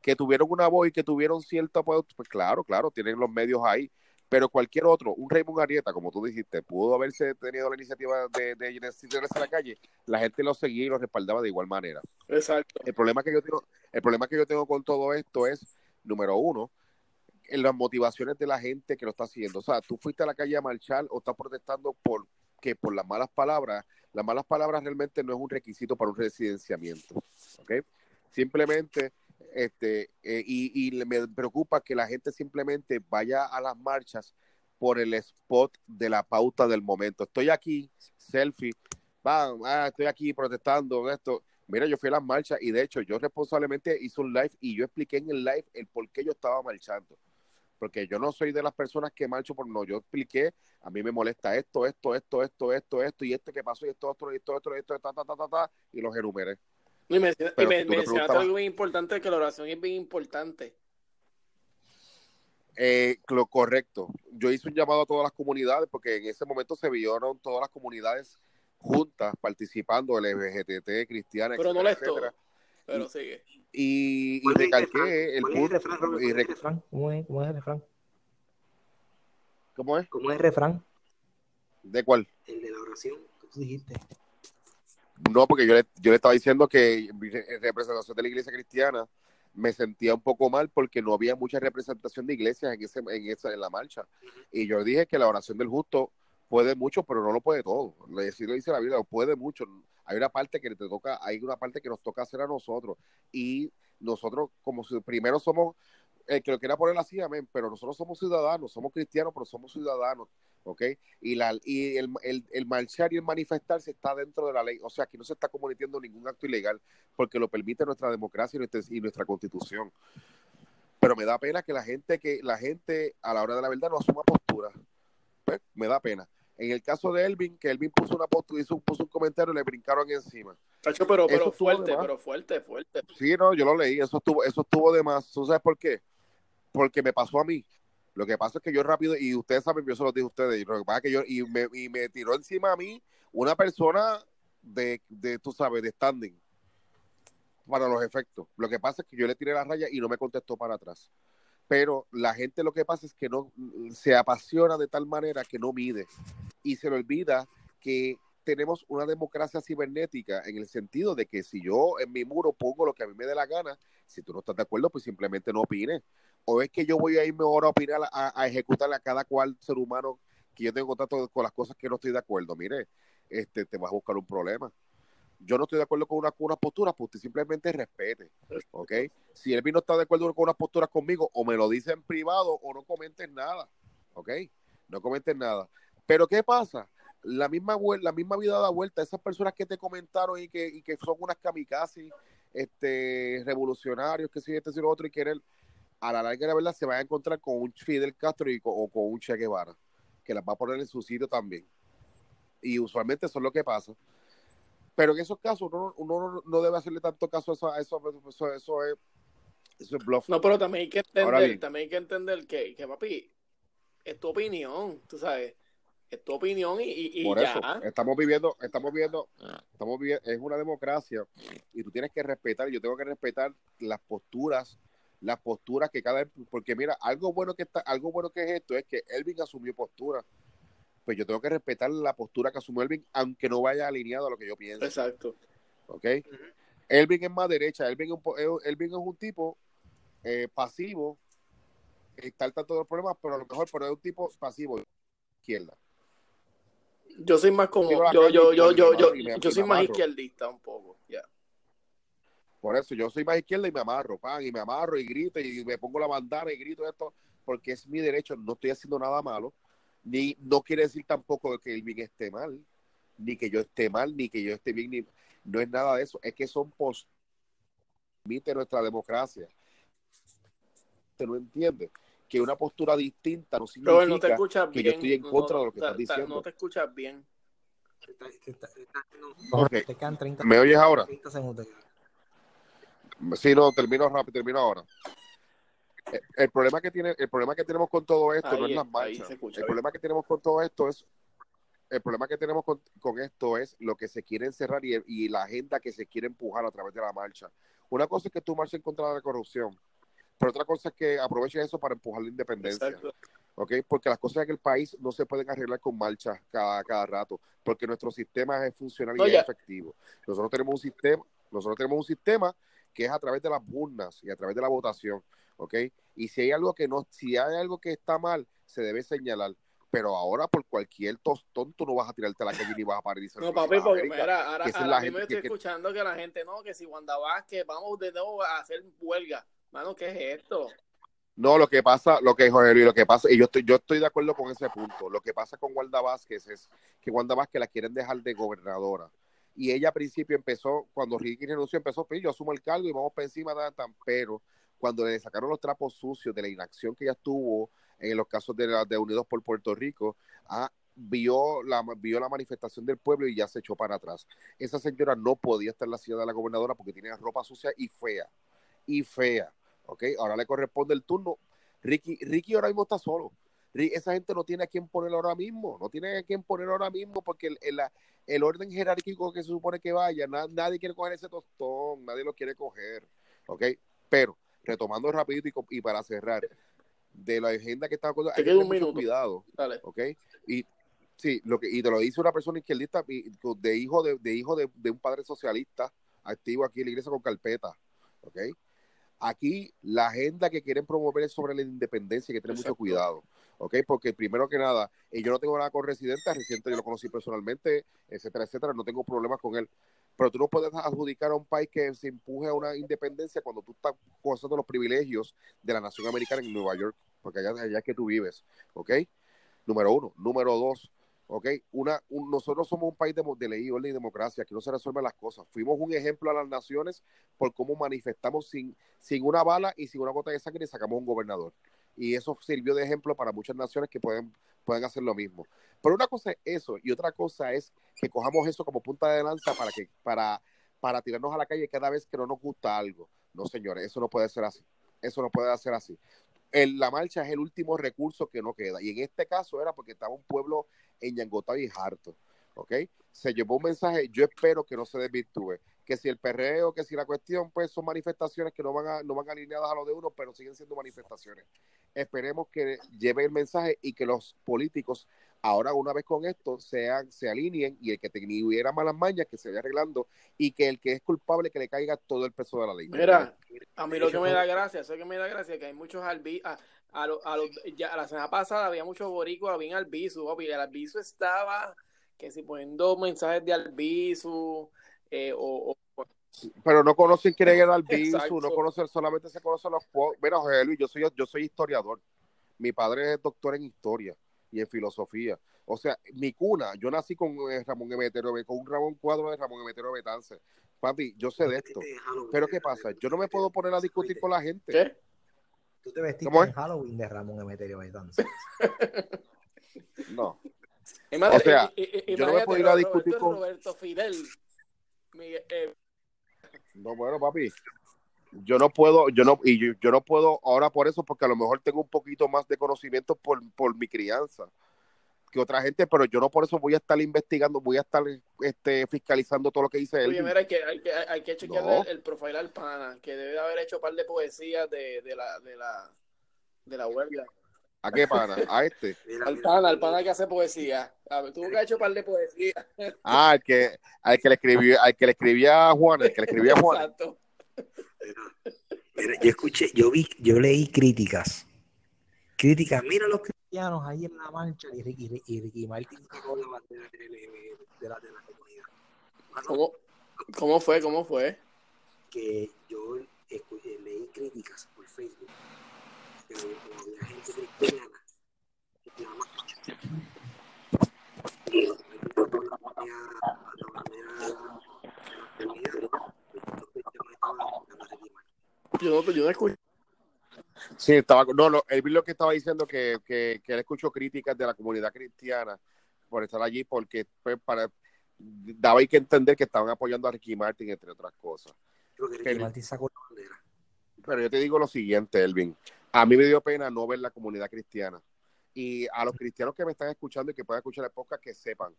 Que tuvieron una voz y que tuvieron cierto pues claro, claro, tienen los medios ahí. Pero cualquier otro, un Raymond Arieta, como tú dijiste, pudo haberse tenido la iniciativa de, de, de, a la calle, la gente lo seguía y lo respaldaba de igual manera. Exacto. El problema que yo tengo, el problema que yo tengo con todo esto es, número uno, en las motivaciones de la gente que lo está haciendo. O sea, tú fuiste a la calle a marchar o estás protestando por que por las malas palabras las malas palabras realmente no es un requisito para un residenciamiento, ¿ok? Simplemente, este, eh, y, me preocupa que la gente simplemente vaya a las marchas por el spot de la pauta del momento. Estoy aquí, selfie, va, ah, estoy aquí protestando esto. Mira, yo fui a las marchas y de hecho yo responsablemente hice un live y yo expliqué en el live el por qué yo estaba marchando porque yo no soy de las personas que marcho por no, yo expliqué, a mí me molesta esto, esto, esto, esto, esto, esto, y este que pasó, y esto, otro, y esto, otro, y esto, ta, ta, ta, ta, ta, y los enumeré. Y me, y me, mencionaste algo bien importante, que la oración es bien importante. Eh, lo correcto. Yo hice un llamado a todas las comunidades, porque en ese momento se vieron todas las comunidades juntas participando, LGBTT, cristiana, Pero no etcétera. Pero sigue. Y, y recalqué el, punto. ¿Cómo es el refrán? ¿Cómo es, ¿Cómo es el refrán? ¿Cómo es? ¿Cómo es el refrán? ¿De cuál? El de la oración que tú dijiste. No, porque yo le, yo le estaba diciendo que en representación de la iglesia cristiana me sentía un poco mal porque no había mucha representación de iglesias en ese, en esa, en la marcha. Y yo dije que la oración del justo puede mucho, pero no lo puede todo. Así lo dice la Biblia, puede mucho. Hay una parte que te toca, hay una parte que nos toca hacer a nosotros. Y nosotros, como si primero somos, el que lo quiera poner así, amén, pero nosotros somos ciudadanos, somos cristianos, pero somos ciudadanos, ¿ok? Y, la, y el, el, marchar y el manifestarse está dentro de la ley, o sea, que no se está cometiendo ningún acto ilegal, porque lo permite nuestra democracia y nuestra, y nuestra constitución. Pero me da pena que la gente, que la gente a la hora de la verdad no asuma postura. Pues, me da pena. En el caso de Elvin, que Elvin puso una post, hizo, puso un comentario y le brincaron encima. pero, pero fuerte, pero fuerte, fuerte. Sí, no, yo lo leí, eso estuvo, eso estuvo de más. ¿Tú sabes por qué? Porque me pasó a mí. Lo que pasa es que yo rápido, y ustedes saben, yo se lo dije a ustedes, y lo que pasa es que yo, y me, y me tiró encima a mí una persona de, de, tú sabes, de standing para los efectos. Lo que pasa es que yo le tiré la raya y no me contestó para atrás pero la gente lo que pasa es que no se apasiona de tal manera que no mide y se le olvida que tenemos una democracia cibernética en el sentido de que si yo en mi muro pongo lo que a mí me dé la gana, si tú no estás de acuerdo, pues simplemente no opines. O es que yo voy a irme ahora a opinar, a, a ejecutarle a cada cual ser humano que yo tengo contacto con las cosas que no estoy de acuerdo. Mire, este, te vas a buscar un problema yo no estoy de acuerdo con una, con una postura, pues usted simplemente respete, ¿ok? Si él no está de acuerdo con una postura conmigo, o me lo dice en privado, o no comenten nada, ¿ok? No comenten nada. Pero ¿qué pasa? La misma, la misma vida da vuelta. Esas personas que te comentaron y que, y que son unas kamikazes este, revolucionarios, que si este, si lo otro, y quieren, a la larga, la verdad, se van a encontrar con un Fidel Castro y o con un Che Guevara, que las va a poner en su sitio también. Y usualmente eso es lo que pasa. Pero en esos casos uno, no debe hacerle tanto caso a eso, eso, eso, es, eso es bluff. No, pero también hay que entender, también hay que, entender que, que, papi, es tu opinión, tú sabes. Es tu opinión y, y, y Por ya. eso, estamos viviendo, estamos viviendo, estamos viviendo, es una democracia y tú tienes que respetar, yo tengo que respetar las posturas, las posturas que cada, porque mira, algo bueno que está, algo bueno que es esto es que Elvin asumió postura, pues yo tengo que respetar la postura que asumió Elvin, aunque no vaya alineado a lo que yo pienso, Exacto. ¿ok? Elvin es más derecha, Elvin es un, Elvin es un tipo eh, pasivo, está al tanto de los problemas, pero a lo mejor pero es un tipo pasivo, izquierda. Yo soy más como, yo, yo, yo, yo, yo, yo soy más izquierdista un poco, ya. Por eso yo soy más izquierda y me amarro, pan, y me amarro y grito y me pongo la bandana y grito esto, porque es mi derecho, no estoy haciendo nada malo, ni no quiere decir tampoco que el bien esté mal, ni que yo esté mal, ni que yo esté bien, ni, no es nada de eso, es que son post permite nuestra democracia. ¿Te lo entiendes? Que una postura distinta no significa Robert, no te escuchas que bien. yo estoy en contra de lo que ta- estás ta- diciendo. No te escuchas bien. Ok. Te quedan 30, ¿Me oyes ahora? 30 segundos. Sí, no, termino rápido, termino ahora. El, el problema que tiene, el problema que tenemos con todo esto no es las marchas. escucha El problema que tenemos con todo esto es el problema que tenemos con, con esto es lo que se quiere encerrar y, y la agenda que se quiere empujar a través de la marcha. Una cosa es que tú marches en contra de la corrupción, pero otra cosa es que aproveches eso para empujar la independencia. Exacto. Porque las cosas en el país no se pueden arreglar con marchas cada, cada rato, porque nuestro sistema es funcional y es efectivo. Nosotros tenemos un sistema, nosotros tenemos un sistema que es a través de las urnas y a través de la votación, ¿ok? Y si hay algo que no, si hay algo que está mal, se debe señalar. Pero ahora por cualquier tostón tú no vas a tirarte a la calle ni vas a dice, No, papi, porque mira, ahora, ahora la mismo estoy que- escuchando que la gente, no, que si Wanda Vázquez, vamos de nuevo a hacer huelga. Mano, ¿qué es esto? No, lo que pasa, lo que Jorge Luis, lo que pasa, y yo estoy, yo estoy de acuerdo con ese punto. Lo que pasa con Wanda Vázquez es que Wanda Vázquez la quieren dejar de gobernadora. Y ella al principio empezó, cuando Ricky renunció, empezó, pues yo asumo el cargo y vamos para encima, tan, tan, pero cuando le sacaron los trapos sucios de la inacción que ella tuvo en los casos de, la- de Unidos por Puerto Rico, ah, vio, la, vio la manifestación del pueblo y ya se echó para atrás. Esa señora no podía estar en la ciudad de la gobernadora porque tenía ropa sucia y fea. Y fea. ¿Ok? Ahora le corresponde el turno. Ricky, Ricky ahora mismo está solo. Esa gente no tiene a quién poner ahora mismo, no tiene a quién poner ahora mismo porque el, el- el orden jerárquico que se supone que vaya, na- nadie quiere coger ese tostón, nadie lo quiere coger, ¿ok? Pero, retomando rapidito y, y para cerrar, de la agenda que estaba Te hay que queda un minuto. cuidado, Dale. ¿ok? Y sí, lo que, y te lo dice una persona izquierdista de hijo de, de hijo de, de un padre socialista activo aquí en la iglesia con carpeta, ¿ok? Aquí la agenda que quieren promover es sobre la independencia hay que tener mucho cuidado, ¿ok? Porque primero que nada, eh, yo no tengo nada con Residente, Residente yo lo conocí personalmente, etcétera, etcétera, no tengo problemas con él. Pero tú no puedes adjudicar a un país que se empuje a una independencia cuando tú estás gozando los privilegios de la nación americana en Nueva York, porque allá, allá es que tú vives, ¿ok? Número uno. Número dos, ¿ok? Una, un- nosotros somos un país de, de ley, orden y democracia, aquí no se resuelven las cosas. Fuimos un ejemplo a las naciones por cómo manifestamos sin, sin una bala y sin una gota de sangre y sacamos un gobernador. Y eso sirvió de ejemplo para muchas naciones que pueden, pueden hacer lo mismo. Pero una cosa es eso y otra cosa es que cojamos eso como punta de lanza para, que, para, para tirarnos a la calle cada vez que no nos gusta algo. No, señores, eso no puede ser así. Eso no puede ser así. El- la marcha es el último recurso que no queda. Y en este caso era porque estaba un pueblo enñangotado y harto. ¿Ok? Se llevó un mensaje, yo espero que no se desvirtúe. Que si el perreo, que si la cuestión, pues son manifestaciones que no van, a, no van alineadas a lo de uno, pero siguen siendo manifestaciones. Esperemos que lleve el mensaje y que los políticos, ahora una vez con esto, sean, se alineen y el que tuviera malas mañas, que se vaya arreglando y que el que es culpable, que le caiga todo el peso de la ley. Mira, a mí lo que me da gracia, eso que me da gracia, que hay muchos albi a, a, lo- a los- ya la semana pasada había muchos boricuas, había albizu, papi, el albizu estaba, que si poniendo mensajes de albizu, eh, o, o- pero no conocen quién era el bisu, Exacto. no conocen, solamente se conocen los Mira, José Luis, yo soy, yo soy historiador. Mi padre es doctor en historia y en filosofía. O sea, mi cuna, yo nací con eh, Ramón Emeterio, con un Ramón cuadro de Ramón Emeterio Betance. Papi, yo sé de esto. Pero ¿qué pasa? Yo no me puedo poner a discutir con la gente. ¿qué? Tú te vestiste en Halloween de Ramón Emeterio Betances. No. Imagínate- O sea, yo no me puedo ir a discutir Roberto- con- Roberto Fidel. Miguel- eh, No, bueno, papi. Yo no puedo, yo no, y yo, yo no puedo ahora por eso, porque a lo mejor tengo un poquito más de conocimiento por, por mi crianza. que otra gente, pero yo no por eso voy a estar investigando, voy a estar este, fiscalizando todo lo que dice él. Oye, mira, hay que, hay que, hay que chequear el, el, profile al pana, que debe de haber hecho un par de poesías de, de la, de la, de la huelga. ¿A qué pana? ¿A este? al pana, al pana que hace poesía. A ver, tú que has hecho un par de poesías. Ah, al que, al que le escribía, al que le escribía a Juan, el que le escribía a Juan. Exacto. Mira, yo escuché, yo vi, yo leí críticas. Críticas, mira los cristianos ahí en la marcha y Ricky, y Ricky Martin sacó la bandera de, la, de la comunidad. ¿Cómo, ¿Cómo fue? ¿Cómo fue? que yo escuché, leí críticas por Facebook, pero había gente cristiana la marcha. Y la bandera de la comunidad, los cristianos estaban apoyando a Ricky Martin. Yo no, yo no escuché. Sí, estaba, no, no, él lo que estaba diciendo que, que, que él escuchó críticas de la comunidad cristiana por estar allí, porque pues, para, daba ahí que entender que estaban apoyando a Ricky Martin, entre otras cosas. Creo que Ricky Pero- Martin sacó la bandera. Pero yo te digo lo siguiente, Elvin. A mí me dio pena no ver la comunidad cristiana. Y a los cristianos que me están escuchando y que puedan escuchar el podcast, que sepan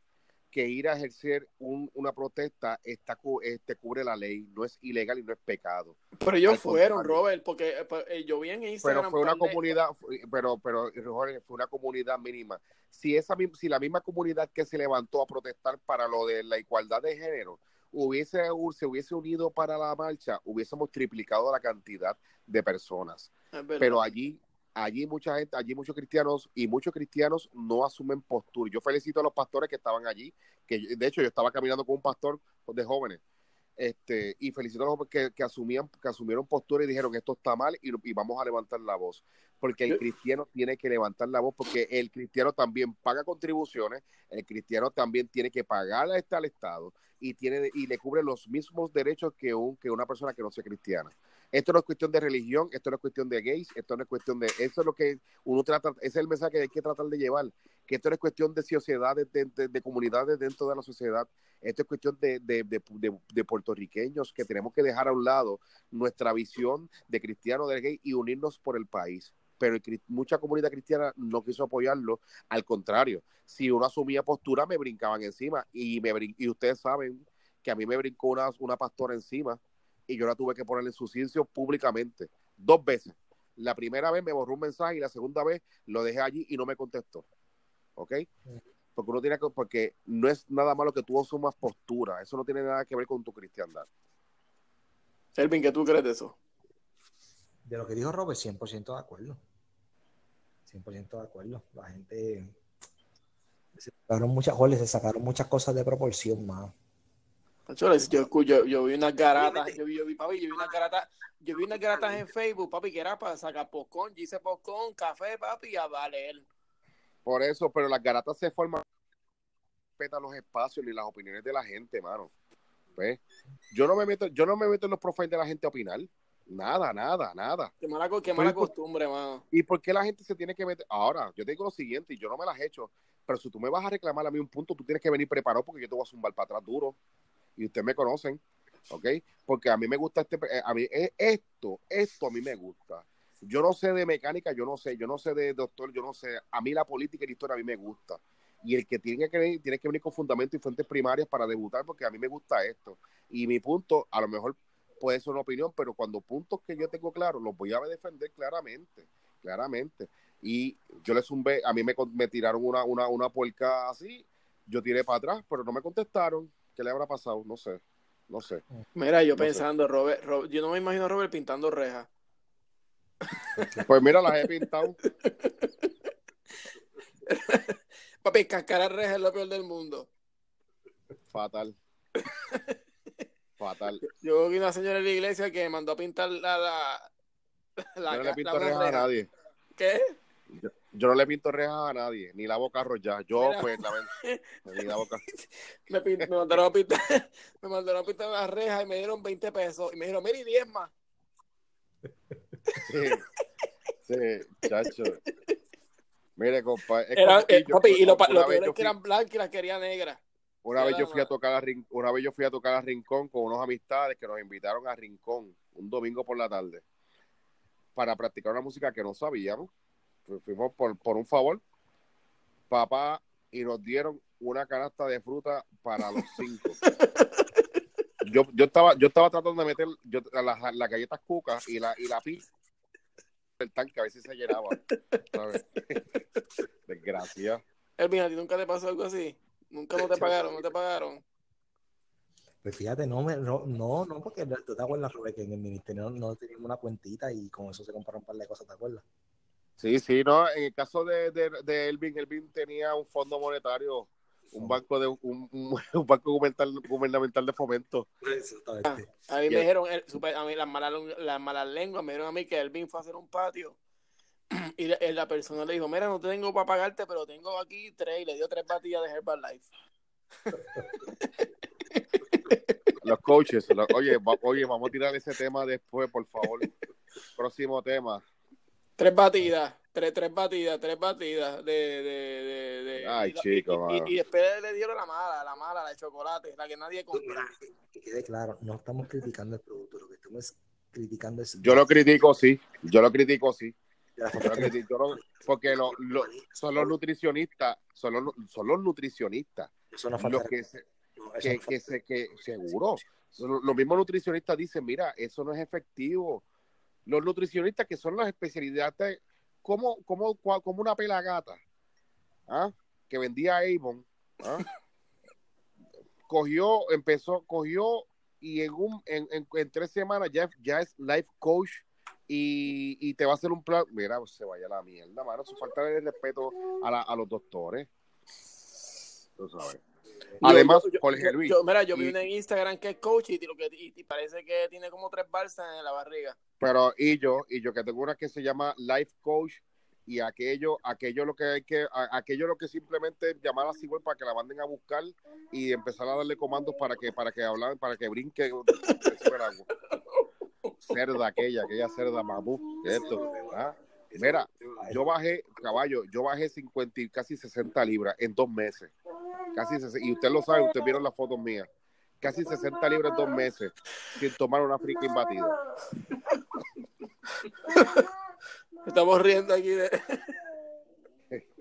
que ir a ejercer un- una protesta está, este, cubre la ley, no es ilegal y no es pecado. Pero ellos Al fueron, contrario. Porque porque eh, pues, eh, yo vi en Instagram. Pero fue una comunidad, pero, pero Jorge, fue una comunidad mínima. Si esa si la misma comunidad que se levantó a protestar para lo de la igualdad de género hubiese se hubiese unido para la marcha, hubiésemos triplicado la cantidad de personas. Pero allí allí mucha gente allí muchos cristianos y muchos cristianos no asumen postura. Yo felicito a los pastores que estaban allí que yo- de hecho yo estaba caminando con un pastor de jóvenes este y felicito a los que, que asumían que asumieron postura y dijeron esto está mal y, y vamos a levantar la voz porque el cristiano tiene que levantar la voz porque el cristiano también paga contribuciones el cristiano también tiene que pagar a este al estado y tiene y le cubre los mismos derechos que un que una persona que no sea cristiana esto no es cuestión de religión, esto no es cuestión de gays, esto no es cuestión de... Eso es lo que uno trata, ese es el mensaje que hay que tratar de llevar, que esto no es cuestión de sociedades, de, de- de comunidades dentro de la sociedad, esto es cuestión de, de- puertorriqueños que tenemos que dejar a un lado nuestra visión de cristiano, de gay y unirnos por el país. Pero mucha comunidad cristiana no quiso apoyarlo, al contrario, si uno asumía postura me brincaban encima y, me y ustedes saben que a mí me brincó una, una pastora encima y yo la tuve que poner en su sitio públicamente, dos veces. La primera vez me borró un mensaje y la segunda vez lo dejé allí y no me contestó. ¿Ok? Porque uno tiene que, porque no es nada malo que tú asumas postura, eso no tiene nada que ver con tu cristiandad. Elvin, ¿qué tú crees de eso? De lo que dijo Robert, 100% de acuerdo. 100% de acuerdo. La gente se sacaron muchas joles, se sacaron muchas cosas de proporción, más. Yo, yo, yo, yo vi unas garatas, yo vi, yo vi, papi, yo vi unas garatas, yo vi unas garatas en Facebook, papi, que era para sacar yo hice popcorn, café, papi, a valer. Por eso, pero las garatas se forman, respetan los espacios ni las opiniones de la gente, mano. ¿Ves? Yo no me meto, yo no me meto en los profiles de la gente a opinar. Nada, nada, nada. Qué mala, qué mala costumbre, mano. ¿Y por qué la gente se tiene que meter? Ahora, yo te digo lo siguiente, y yo no me las he hecho, pero si tú me vas a reclamar a mí un punto, tú tienes que venir preparado porque yo te voy a zumbar para atrás duro. Y ustedes me conocen, ¿ok? Porque a mí me gusta este, eh, a mí eh, esto, esto a mí me gusta. Yo no sé de mecánica, yo no sé, yo no sé de doctor, yo no sé. A mí la política y la historia a mí me gusta. Y el que tiene que venir, tiene que venir con fundamentos y fuentes primarias para debutar, porque a mí me gusta esto. Y mi punto, a lo mejor puede ser una opinión, pero cuando puntos que yo tengo claros, los voy a defender claramente, claramente. Y yo les zumbé, a mí me, me tiraron una, una, una puerca así, yo tiré para atrás, pero no me contestaron. ¿Qué le habrá pasado? No sé, no sé. Mira, yo No pensando, Robert, Robert- yo no me imagino a Robert pintando rejas. Pues mira, las he pintado. Papi, cascar rejas es lo peor del mundo. Fatal. Fatal. Yo vi una señora en la iglesia que mandó a pintar la... la, la Yo no le pinto rejas a nadie. ¿Qué? Yo no le pinto rejas a nadie, ni lavo carros ya. Yo, Mira. pues, la ni lavo carros. Me, me mandaron a pintar, me mandaron a pintar una reja y me dieron 20 pesos. Y me dijeron, mira, y 10 más. Sí, sí, chacho. Mire, compa. es Era, eh, yo- papi, y lo, lo peor yo es que eran blancas y las quería negras. Una vez yo fui a tocar a Rin- una vez yo fui a tocar a Rincón con unos amistades que nos invitaron a Rincón un domingo por la tarde para practicar una música que no sabíamos. Fu- Fuimos por, por un favor. Papá y nos dieron una canasta de fruta para los cinco. yo, yo estaba yo estaba tratando de meter yo, las, las galletas cucas y la y la pizza el tanque a ver si se llenaba. ¿sabes? Desgracia. Elvin, ¿a ti nunca te pasó algo así? Nunca no te pagaron, no te pagaron. Pues fíjate, no, me, no, no, no, porque tú te acuerdas, Rubén, que en el ministerio no, no teníamos una cuentita y con eso se compraron un par de cosas, ¿te acuerdas? Sí, sí, no, en el caso de, de, de Elvin, Elvin tenía un fondo monetario, un banco de un, un, banco gubernamental, gubernamental de fomento. Exactamente. A mí Yeah. me dijeron, el- super- a mí las malas, las malas lenguas me dijeron a mí que Elvin fue a hacer un patio y la, la persona le dijo, mira, no tengo para pagarte, pero tengo aquí tres y le dio tres batillas de Herbalife. Los coaches, los- oye, va- oye, vamos a tirar ese tema después, por favor. Próximo tema. Tres batidas, tres, tres batidas, tres batidas de... de, de, de- Ay, y chico, y- y, mano. y después le dieron la mala, la mala, la de chocolate, la que nadie compra. Que quede claro, no estamos criticando el producto, lo que estamos criticando es... Yo lo critico, sí. Yo lo critico, sí. Lo porque lo- lo- son los nutricionistas, son los, son los nutricionistas Eso no falta los que, se- que, que, falta- se, que seguro. Los mismos nutricionistas dicen, mira, eso no es efectivo. Los nutricionistas que son las especialidades, como, como, como una pelagata, ¿ah? que vendía Avon, ¿ah? cogió, empezó, cogió y en, un, en, en, en tres semanas ya, ya es life coach y, y te va a hacer un plan. Mira, se vaya a la mierda, mano. Eso falta de respeto a, la- a los doctores. Tú sabes. Además, yo- Jorge Luis. yo- mira, yo vi en Instagram que es coach y, lo que, y, y parece que tiene como tres balsas en la barriga. Pero y yo, y yo que tengo una que se llama Life Coach y aquello, aquello lo que hay que, aquello lo que simplemente llamar a Sigüel para que la manden a buscar y empezar a darle comandos para que, para que hablan, para que brinque. Cerda aquella, aquella cerda mamú, esto. Mira, yo bajé, caballo, yo bajé 50 y casi 60 libras en dos meses. Casi 60, y usted lo sabe, usted vieron las fotos mías. Casi 60 libras en dos meses sin tomar una frica imbatida. Estamos riendo aquí de...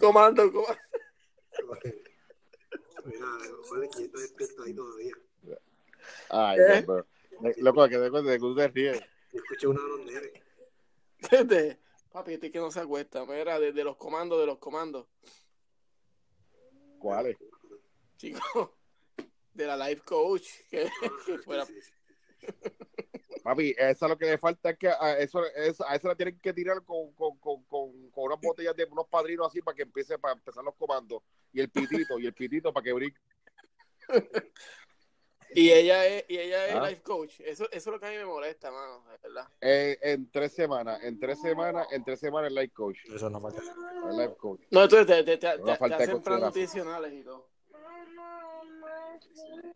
comando, comando. Mira, que yo estoy despierto ahí todavía. Ay, ¿Qué? no, pero- loco, que de cuenta de que tú te ríes. Escuché uno de los nenes. Desde- Papi, este que no se acuesta. Mira, desde los comandos, de los comandos. ¿Cuál es? Chicos, de la life coach. Que, que fuera... Papi, eso lo que le falta es que a eso, es- a eso le tienen que tirar con, con, con, con, con unas botellas de unos padrinos así para que empiece para empezar los comandos. Y el pitito, y el pitito para que brinque. Y ella es, y ella es Ah. life coach. Eso, eso es lo que a mí me molesta, mano. de verdad. Eh, en tres semanas, en tres semanas, en tres semanas el life coach. Eso no falta. El life coach. No, entonces te, te, te, te- falta te de hacen plan nutricionales y todo.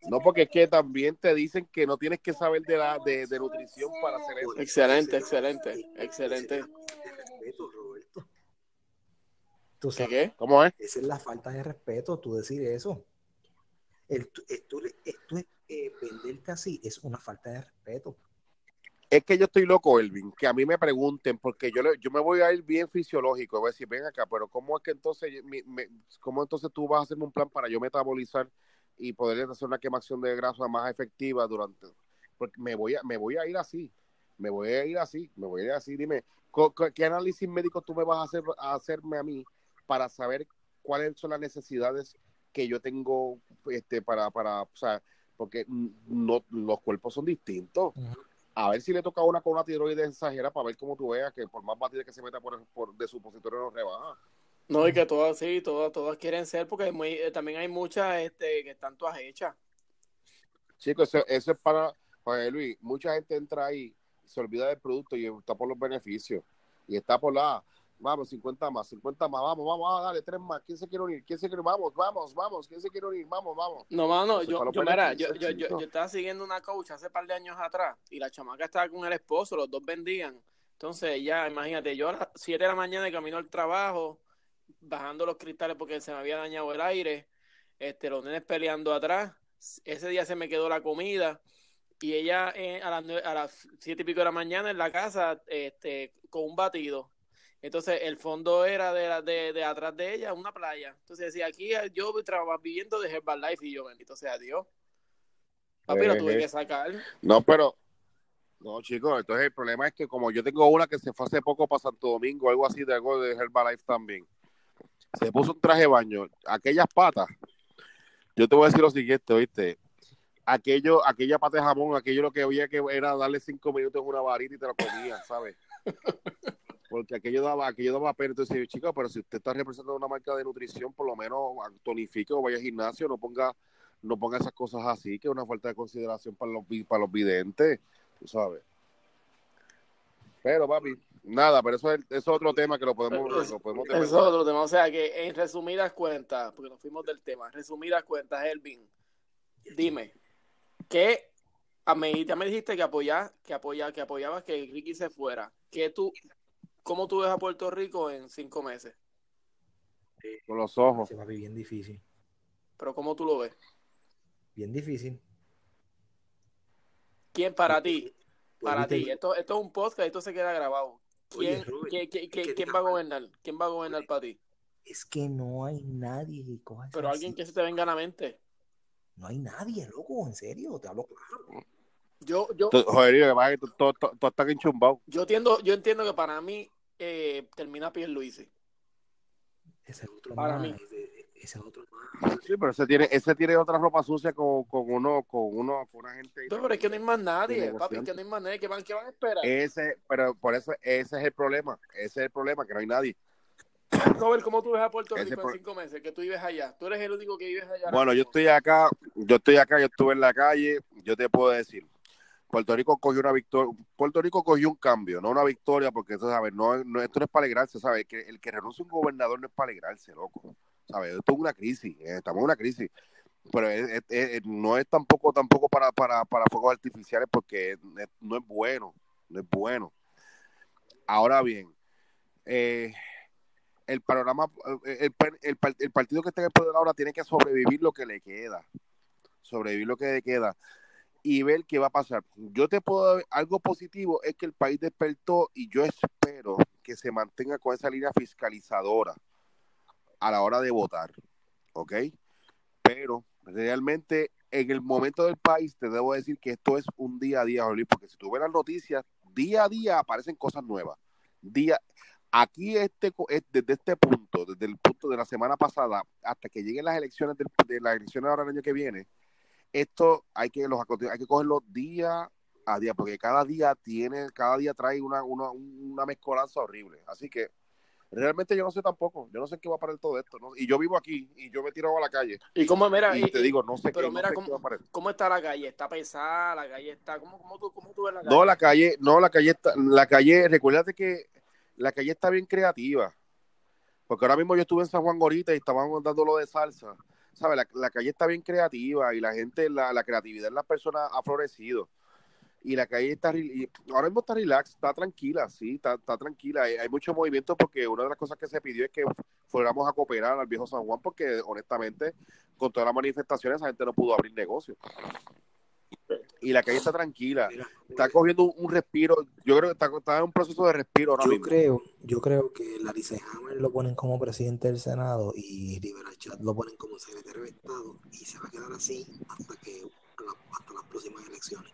No, porque es que también te dicen que no tienes que saber de la de, de nutrición para hacer eso. Excelente, excelente, excelente. Tú ¿Qué sabes, qué? ¿Cómo es? esa es la falta de respeto, tú decir eso. El, esto, esto es eh, venderte así, es una falta de respeto. Es que yo estoy loco, Elvin, que a mí me pregunten, porque yo le- yo me voy a ir bien fisiológico, voy a decir, ven acá, pero ¿cómo es que entonces, mi- cómo entonces tú vas a hacerme un plan para yo metabolizar y poder hacer una quemación de grasa más efectiva durante, porque me voy a, me voy a ir así, me voy a ir así, me voy a ir así, dime, ¿qué análisis médico tú me vas a hacer a hacerme a mí para saber cuáles son las necesidades que yo tengo este para, para, o sea, porque no, los cuerpos son distintos a ver si le toca a una con una tiroides exagera para ver cómo tú veas que por más batida que se meta por, por de supositorio no rebaja. No, y que todas, sí, todas, todas quieren ser, porque muy- eh, también hay muchas este, que están todas hechas. Chicos, eso, eso es para, Jorge Luis, mucha gente entra ahí, se olvida del producto y está por los beneficios. Y está por la, vamos, 50 más, 50 más, vamos, vamos, ah, dale, tres más, ¿quién se quiere unir? ¿Quién se quiere? Vamos, vamos, vamos, ¿quién se quiere unir? Vamos, vamos. No, mano, yo, yo, mira, yo, yo, yo, chico. yo estaba siguiendo una coach hace par de años atrás y la chamaca estaba con el esposo, los dos vendían. Entonces, ya, imagínate, yo a las 7 de la mañana de camino al trabajo, bajando los cristales porque se me había dañado el aire, este, los nenes peleando atrás. Ese día se me quedó la comida y ella eh, a, las a las siete y pico de la mañana en la casa este, con un batido. Entonces el fondo era de, la- de, de atrás de ella, una playa. Entonces decía, aquí eh, yo traba- viviendo de Herbalife y yo, bendito sea Dios. Papi, lo tuve Eh, que sacar. No, pero. No, chicos, entonces el problema es que como yo tengo una que se fue hace poco para Santo Domingo, algo así de algo de Herbalife también. Se puso un traje de baño. Aquellas patas. Yo te voy a decir lo siguiente, ¿oíste? Aquello, aquella pata de jamón, aquello lo que había que era darle cinco minutos en una varita y te lo comías, ¿sabes? Porque aquello daba, aquello daba pena. Entonces, chicos, pero si usted está representando una marca de nutrición, por lo menos tonifique o vaya al gimnasio, no ponga, no ponga esas cosas así, que es una falta de consideración para los, para los videntes, tú sabes. Pero, papi, nada, pero eso es, eso es otro tema que lo podemos, lo podemos Eso es otro tema. O sea que en resumidas cuentas, porque nos fuimos del tema, resumidas cuentas, Elvin, dime, ¿qué a mí, ya me dijiste que apoyas, que apoya, que apoyabas que Ricky se fuera? ¿Qué tú, ¿Cómo tú ves a Puerto Rico en cinco meses? con los ojos. Sí, papi, bien difícil. Pero ¿cómo tú lo ves? Bien difícil. ¿Quién para ti? Para ti. Esto, esto es un podcast, esto se queda grabado. Oye, ¿Quién, Robert, qué- qué- es qué- que quién diga- va a gobernar? ¿Quién va a gobernar para ti? Es que no hay nadie que coja esa Pero alguien que se te venga a la mente. No hay nadie, loco, en serio, te hablo claro. Yo, yo, Tú- Joder, que pasa es que tú- tú- tú- tú estás enchumbado. yo entiendo, yo entiendo que para mí eh, termina Pierluisi. Ese es otro Para más. mí. Ese, ese es otro más. Sí, pero ese tiene, ese tiene otra ropa sucia con, con uno, con uno, con una gente. No, pero es que no hay más nadie, papi, es que no hay más nadie. ¿Qué van, qué van a esperar? Ese, pero por eso, ese es el problema. Ese es el problema, que no hay nadie. Robert, ¿cómo tú ves a Puerto Rico en cinco meses? Que tú vives allá. Tú eres el único que vives allá. Bueno, yo estoy acá, yo estoy acá, yo estuve en la calle, yo te puedo decir, Puerto Rico cogió una victoria, Puerto Rico cogió un cambio, no una victoria, porque eso, ¿sabes? No, esto no es para alegrarse, ¿sabes? Que el que renuncia a un gobernador no es para alegrarse, loco, ¿sabes? Esto es una crisis, eh, estamos en una crisis, pero no es tampoco tampoco para, para, para fuegos artificiales porque no es bueno, no es bueno. Ahora bien, eh, el panorama, eh, el, el, el, el partido que está en el poder ahora tiene que sobrevivir lo que le queda, sobrevivir lo que le queda y ver qué va a pasar. Yo te puedo algo positivo es que el país despertó y yo espero que se mantenga con esa línea fiscalizadora a la hora de votar, ¿ok? Pero realmente en el momento del país te debo decir que esto es un día a día, Jolín, porque si tú ves las noticias, día a día aparecen cosas nuevas. Día, aquí este, desde este punto, desde el punto de la semana pasada hasta que lleguen las elecciones del- de las elecciones ahora el año que viene, esto hay que los hay que cogerlo día a día, porque cada día tiene, cada día trae una, una, una mezcolanza horrible. Así que realmente yo no sé tampoco, yo no sé qué va a parar todo esto, ¿no? Y yo vivo aquí y yo me tiro a la calle Y cómo, mira, y y- te digo, no sé pero qué, no mira sé cómo- qué va a parar. ¿cómo está la calle? ¿Está pesada? ¿La calle está? ¿Cómo, cómo, tú, cómo tú ves la calle? No, la calle, no, la calle está, la calle, recuérdate que la calle está bien creativa. Porque ahora mismo yo estuve en San Juan Gorita y estaban dando lo de salsa. ¿Sabes? La, la calle está bien creativa y la gente, la, la creatividad en las personas ha florecido. Y la calle está, ahora mismo está relax, está tranquila, sí, está, está tranquila. Hay, hay mucho movimiento porque una de las cosas que se pidió es que fuéramos a cooperar al viejo San Juan porque honestamente con todas las manifestaciones esa gente no pudo abrir negocio. Y la calle está tranquila está cogiendo un, respiro. Yo creo que está, está en un proceso de respiro ahora yo mismo. creo, yo creo que Larissa Hammer lo ponen como presidente del Senado y Rivera Chat lo ponen como secretario de Estado y se va a quedar así hasta que hasta las próximas elecciones.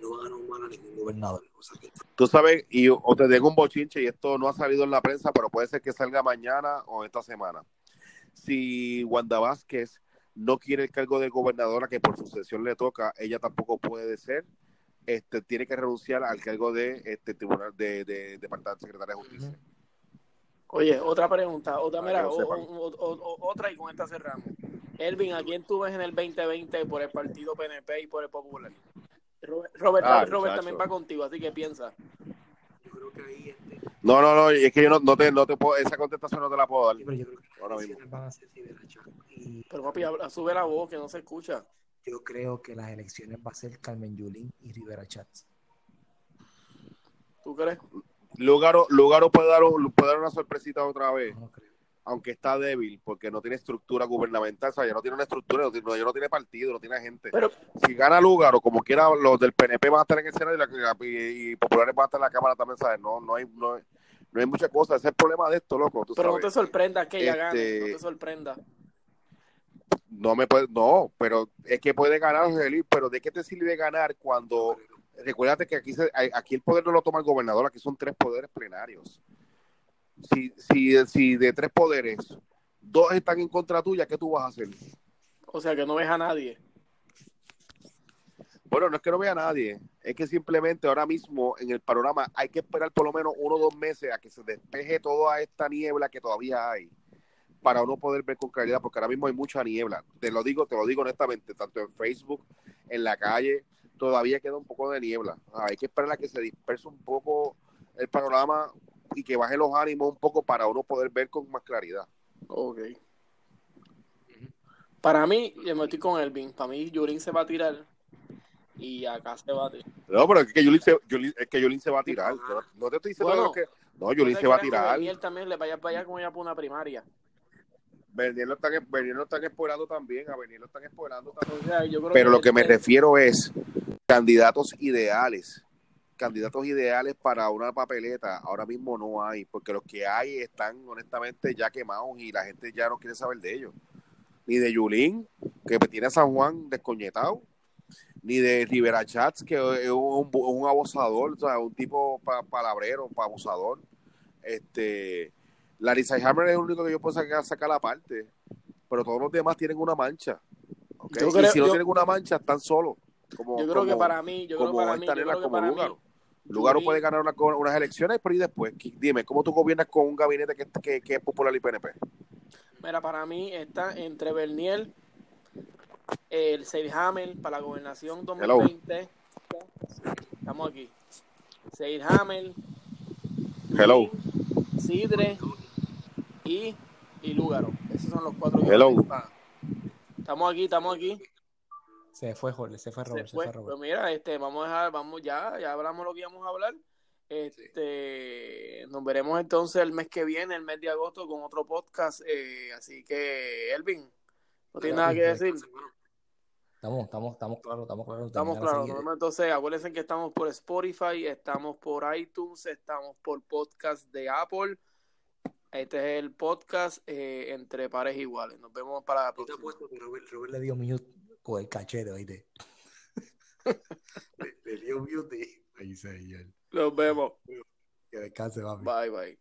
No van a nombrar a ningún gobernador. O sea que Tú sabes, y o te digo un bochinche, y esto no ha salido en la prensa, pero puede ser que salga mañana o esta semana. Si Wanda Vázquez no quiere el cargo de gobernadora que por sucesión le toca, ella tampoco puede ser, este, tiene que renunciar al cargo de este tribunal de, de, de, secretaria de justicia. Oye, otra pregunta, otra, mira, o- sepan. o- o- o- otra y con esta cerramos. Elvin, ¿a quién tú ves en el 2020 por el partido PNP y por el Popular? Robert, Robert, Ah, Robert también va contigo, así que piensa. yo creo que ahí este, No, no, no, es que yo no, no te, no te puedo, esa contestación no te la puedo dar. sí, pero yo creo que Ahora mismo. van a y Pero papi, habla- sube la voz que no se escucha. yo creo que las elecciones va a ser Carmen Yulín y Rivera Chats. ¿Tú crees? Lugaro, Lugaro puede dar, puede dar una sorpresita otra vez. No, no creo. aunque está débil, porque no tiene estructura gubernamental, o sea, ya no tiene una estructura, no tiene, ya no tiene partido, no tiene gente. Pero, si gana lugar o como quiera, los del PNP van a estar en el Senado y, la- y- y populares van a estar en la Cámara también, ¿sabes? No, no hay, no, hay- no hay muchas cosas. Ese es el problema de esto, loco. tú pero no te sorprenda que ella gane, Este- no te sorprenda. No me puede, no, pero es que puede ganar, José Luis, pero ¿de qué te sirve ganar cuando, recuérdate que aquí, se- aquí el poder no lo toma el gobernador, aquí son tres poderes plenarios. Si, si, si de tres poderes, dos están en contra tuya, ¿qué tú vas a hacer? O sea, que no ves a nadie. Bueno, no es que no vea a nadie, es que simplemente ahora mismo en el panorama hay que esperar por lo menos uno o dos meses a que se despeje toda esta niebla que todavía hay para uno poder ver con claridad, porque ahora mismo hay mucha niebla. Te lo digo, te lo digo honestamente, tanto en Facebook, en la calle, todavía queda un poco de niebla. Ah, hay que esperar a que se disperse un poco el panorama y que baje los ánimos un poco para uno poder ver con más claridad. Ok. Para mí, yo me estoy con Elvin. Para mí, Yulín se va a tirar. Y acá se va a tirar. No, pero es que Yulín se, Yulín- es que Yulín se va a tirar. No, no te estoy diciendo Bueno, que... No, Yulín se va a tirar. Y él también le vaya para allá con ella por una primaria. Bernier lo están, Bernier lo están explorando también, a Bernier lo están explorando también. O sea, yo creo Pero lo que me este- refiero es candidatos ideales. Candidatos ideales para una papeleta ahora mismo no hay, porque los que hay están honestamente ya quemados y la gente ya no quiere saber de ellos. Ni de Yulín, que tiene a San Juan descoñetado, ni de Rivera Chats, que es un, un abusador, o sea, un tipo pa- palabrero, pa abusador. Este, Larissa Hammer es el único que yo puedo sacar, sacar aparte, pero todos los demás tienen una mancha. y si no yo- tienen una mancha, están solos. Como, Yo creo que como- para mí, yo creo que como para mí, yo nena, creo que como para mí, Lugaro. Puede ganar una- unas elecciones, pero y después, dime, ¿cómo tú gobiernas con un gabinete que, que, que es popular y PNP? Mira, para mí está entre Bernier, el Seid Hamel para la gobernación 2020. Estamos aquí. Seid Hamel, Hello. Sidre y, y Lúgaro. Esos son los cuatro. que Hello. Estamos aquí, estamos aquí. Se fue Jorge, se fue Robert, se fue. fue Robert. Pues mira, este, vamos a dejar, vamos ya, ya hablamos lo que íbamos a hablar. Este, nos veremos entonces el mes que viene, el mes de agosto, con otro podcast. eh, así que, Elvin, no tienes nada que decir. Estamos, estamos, estamos claros, estamos claros. Estamos claros. Entonces, acuérdense que estamos por Spotify, estamos por iTunes, estamos por podcast de Apple. Este es el podcast eh, entre pares iguales. Nos vemos para la próxima. apuesto que Robert, Robert le dio mute con el cachete, oíste. le, le dio mute. Ay, señor. Nos vemos. Que descanse, papi. Bye, bye.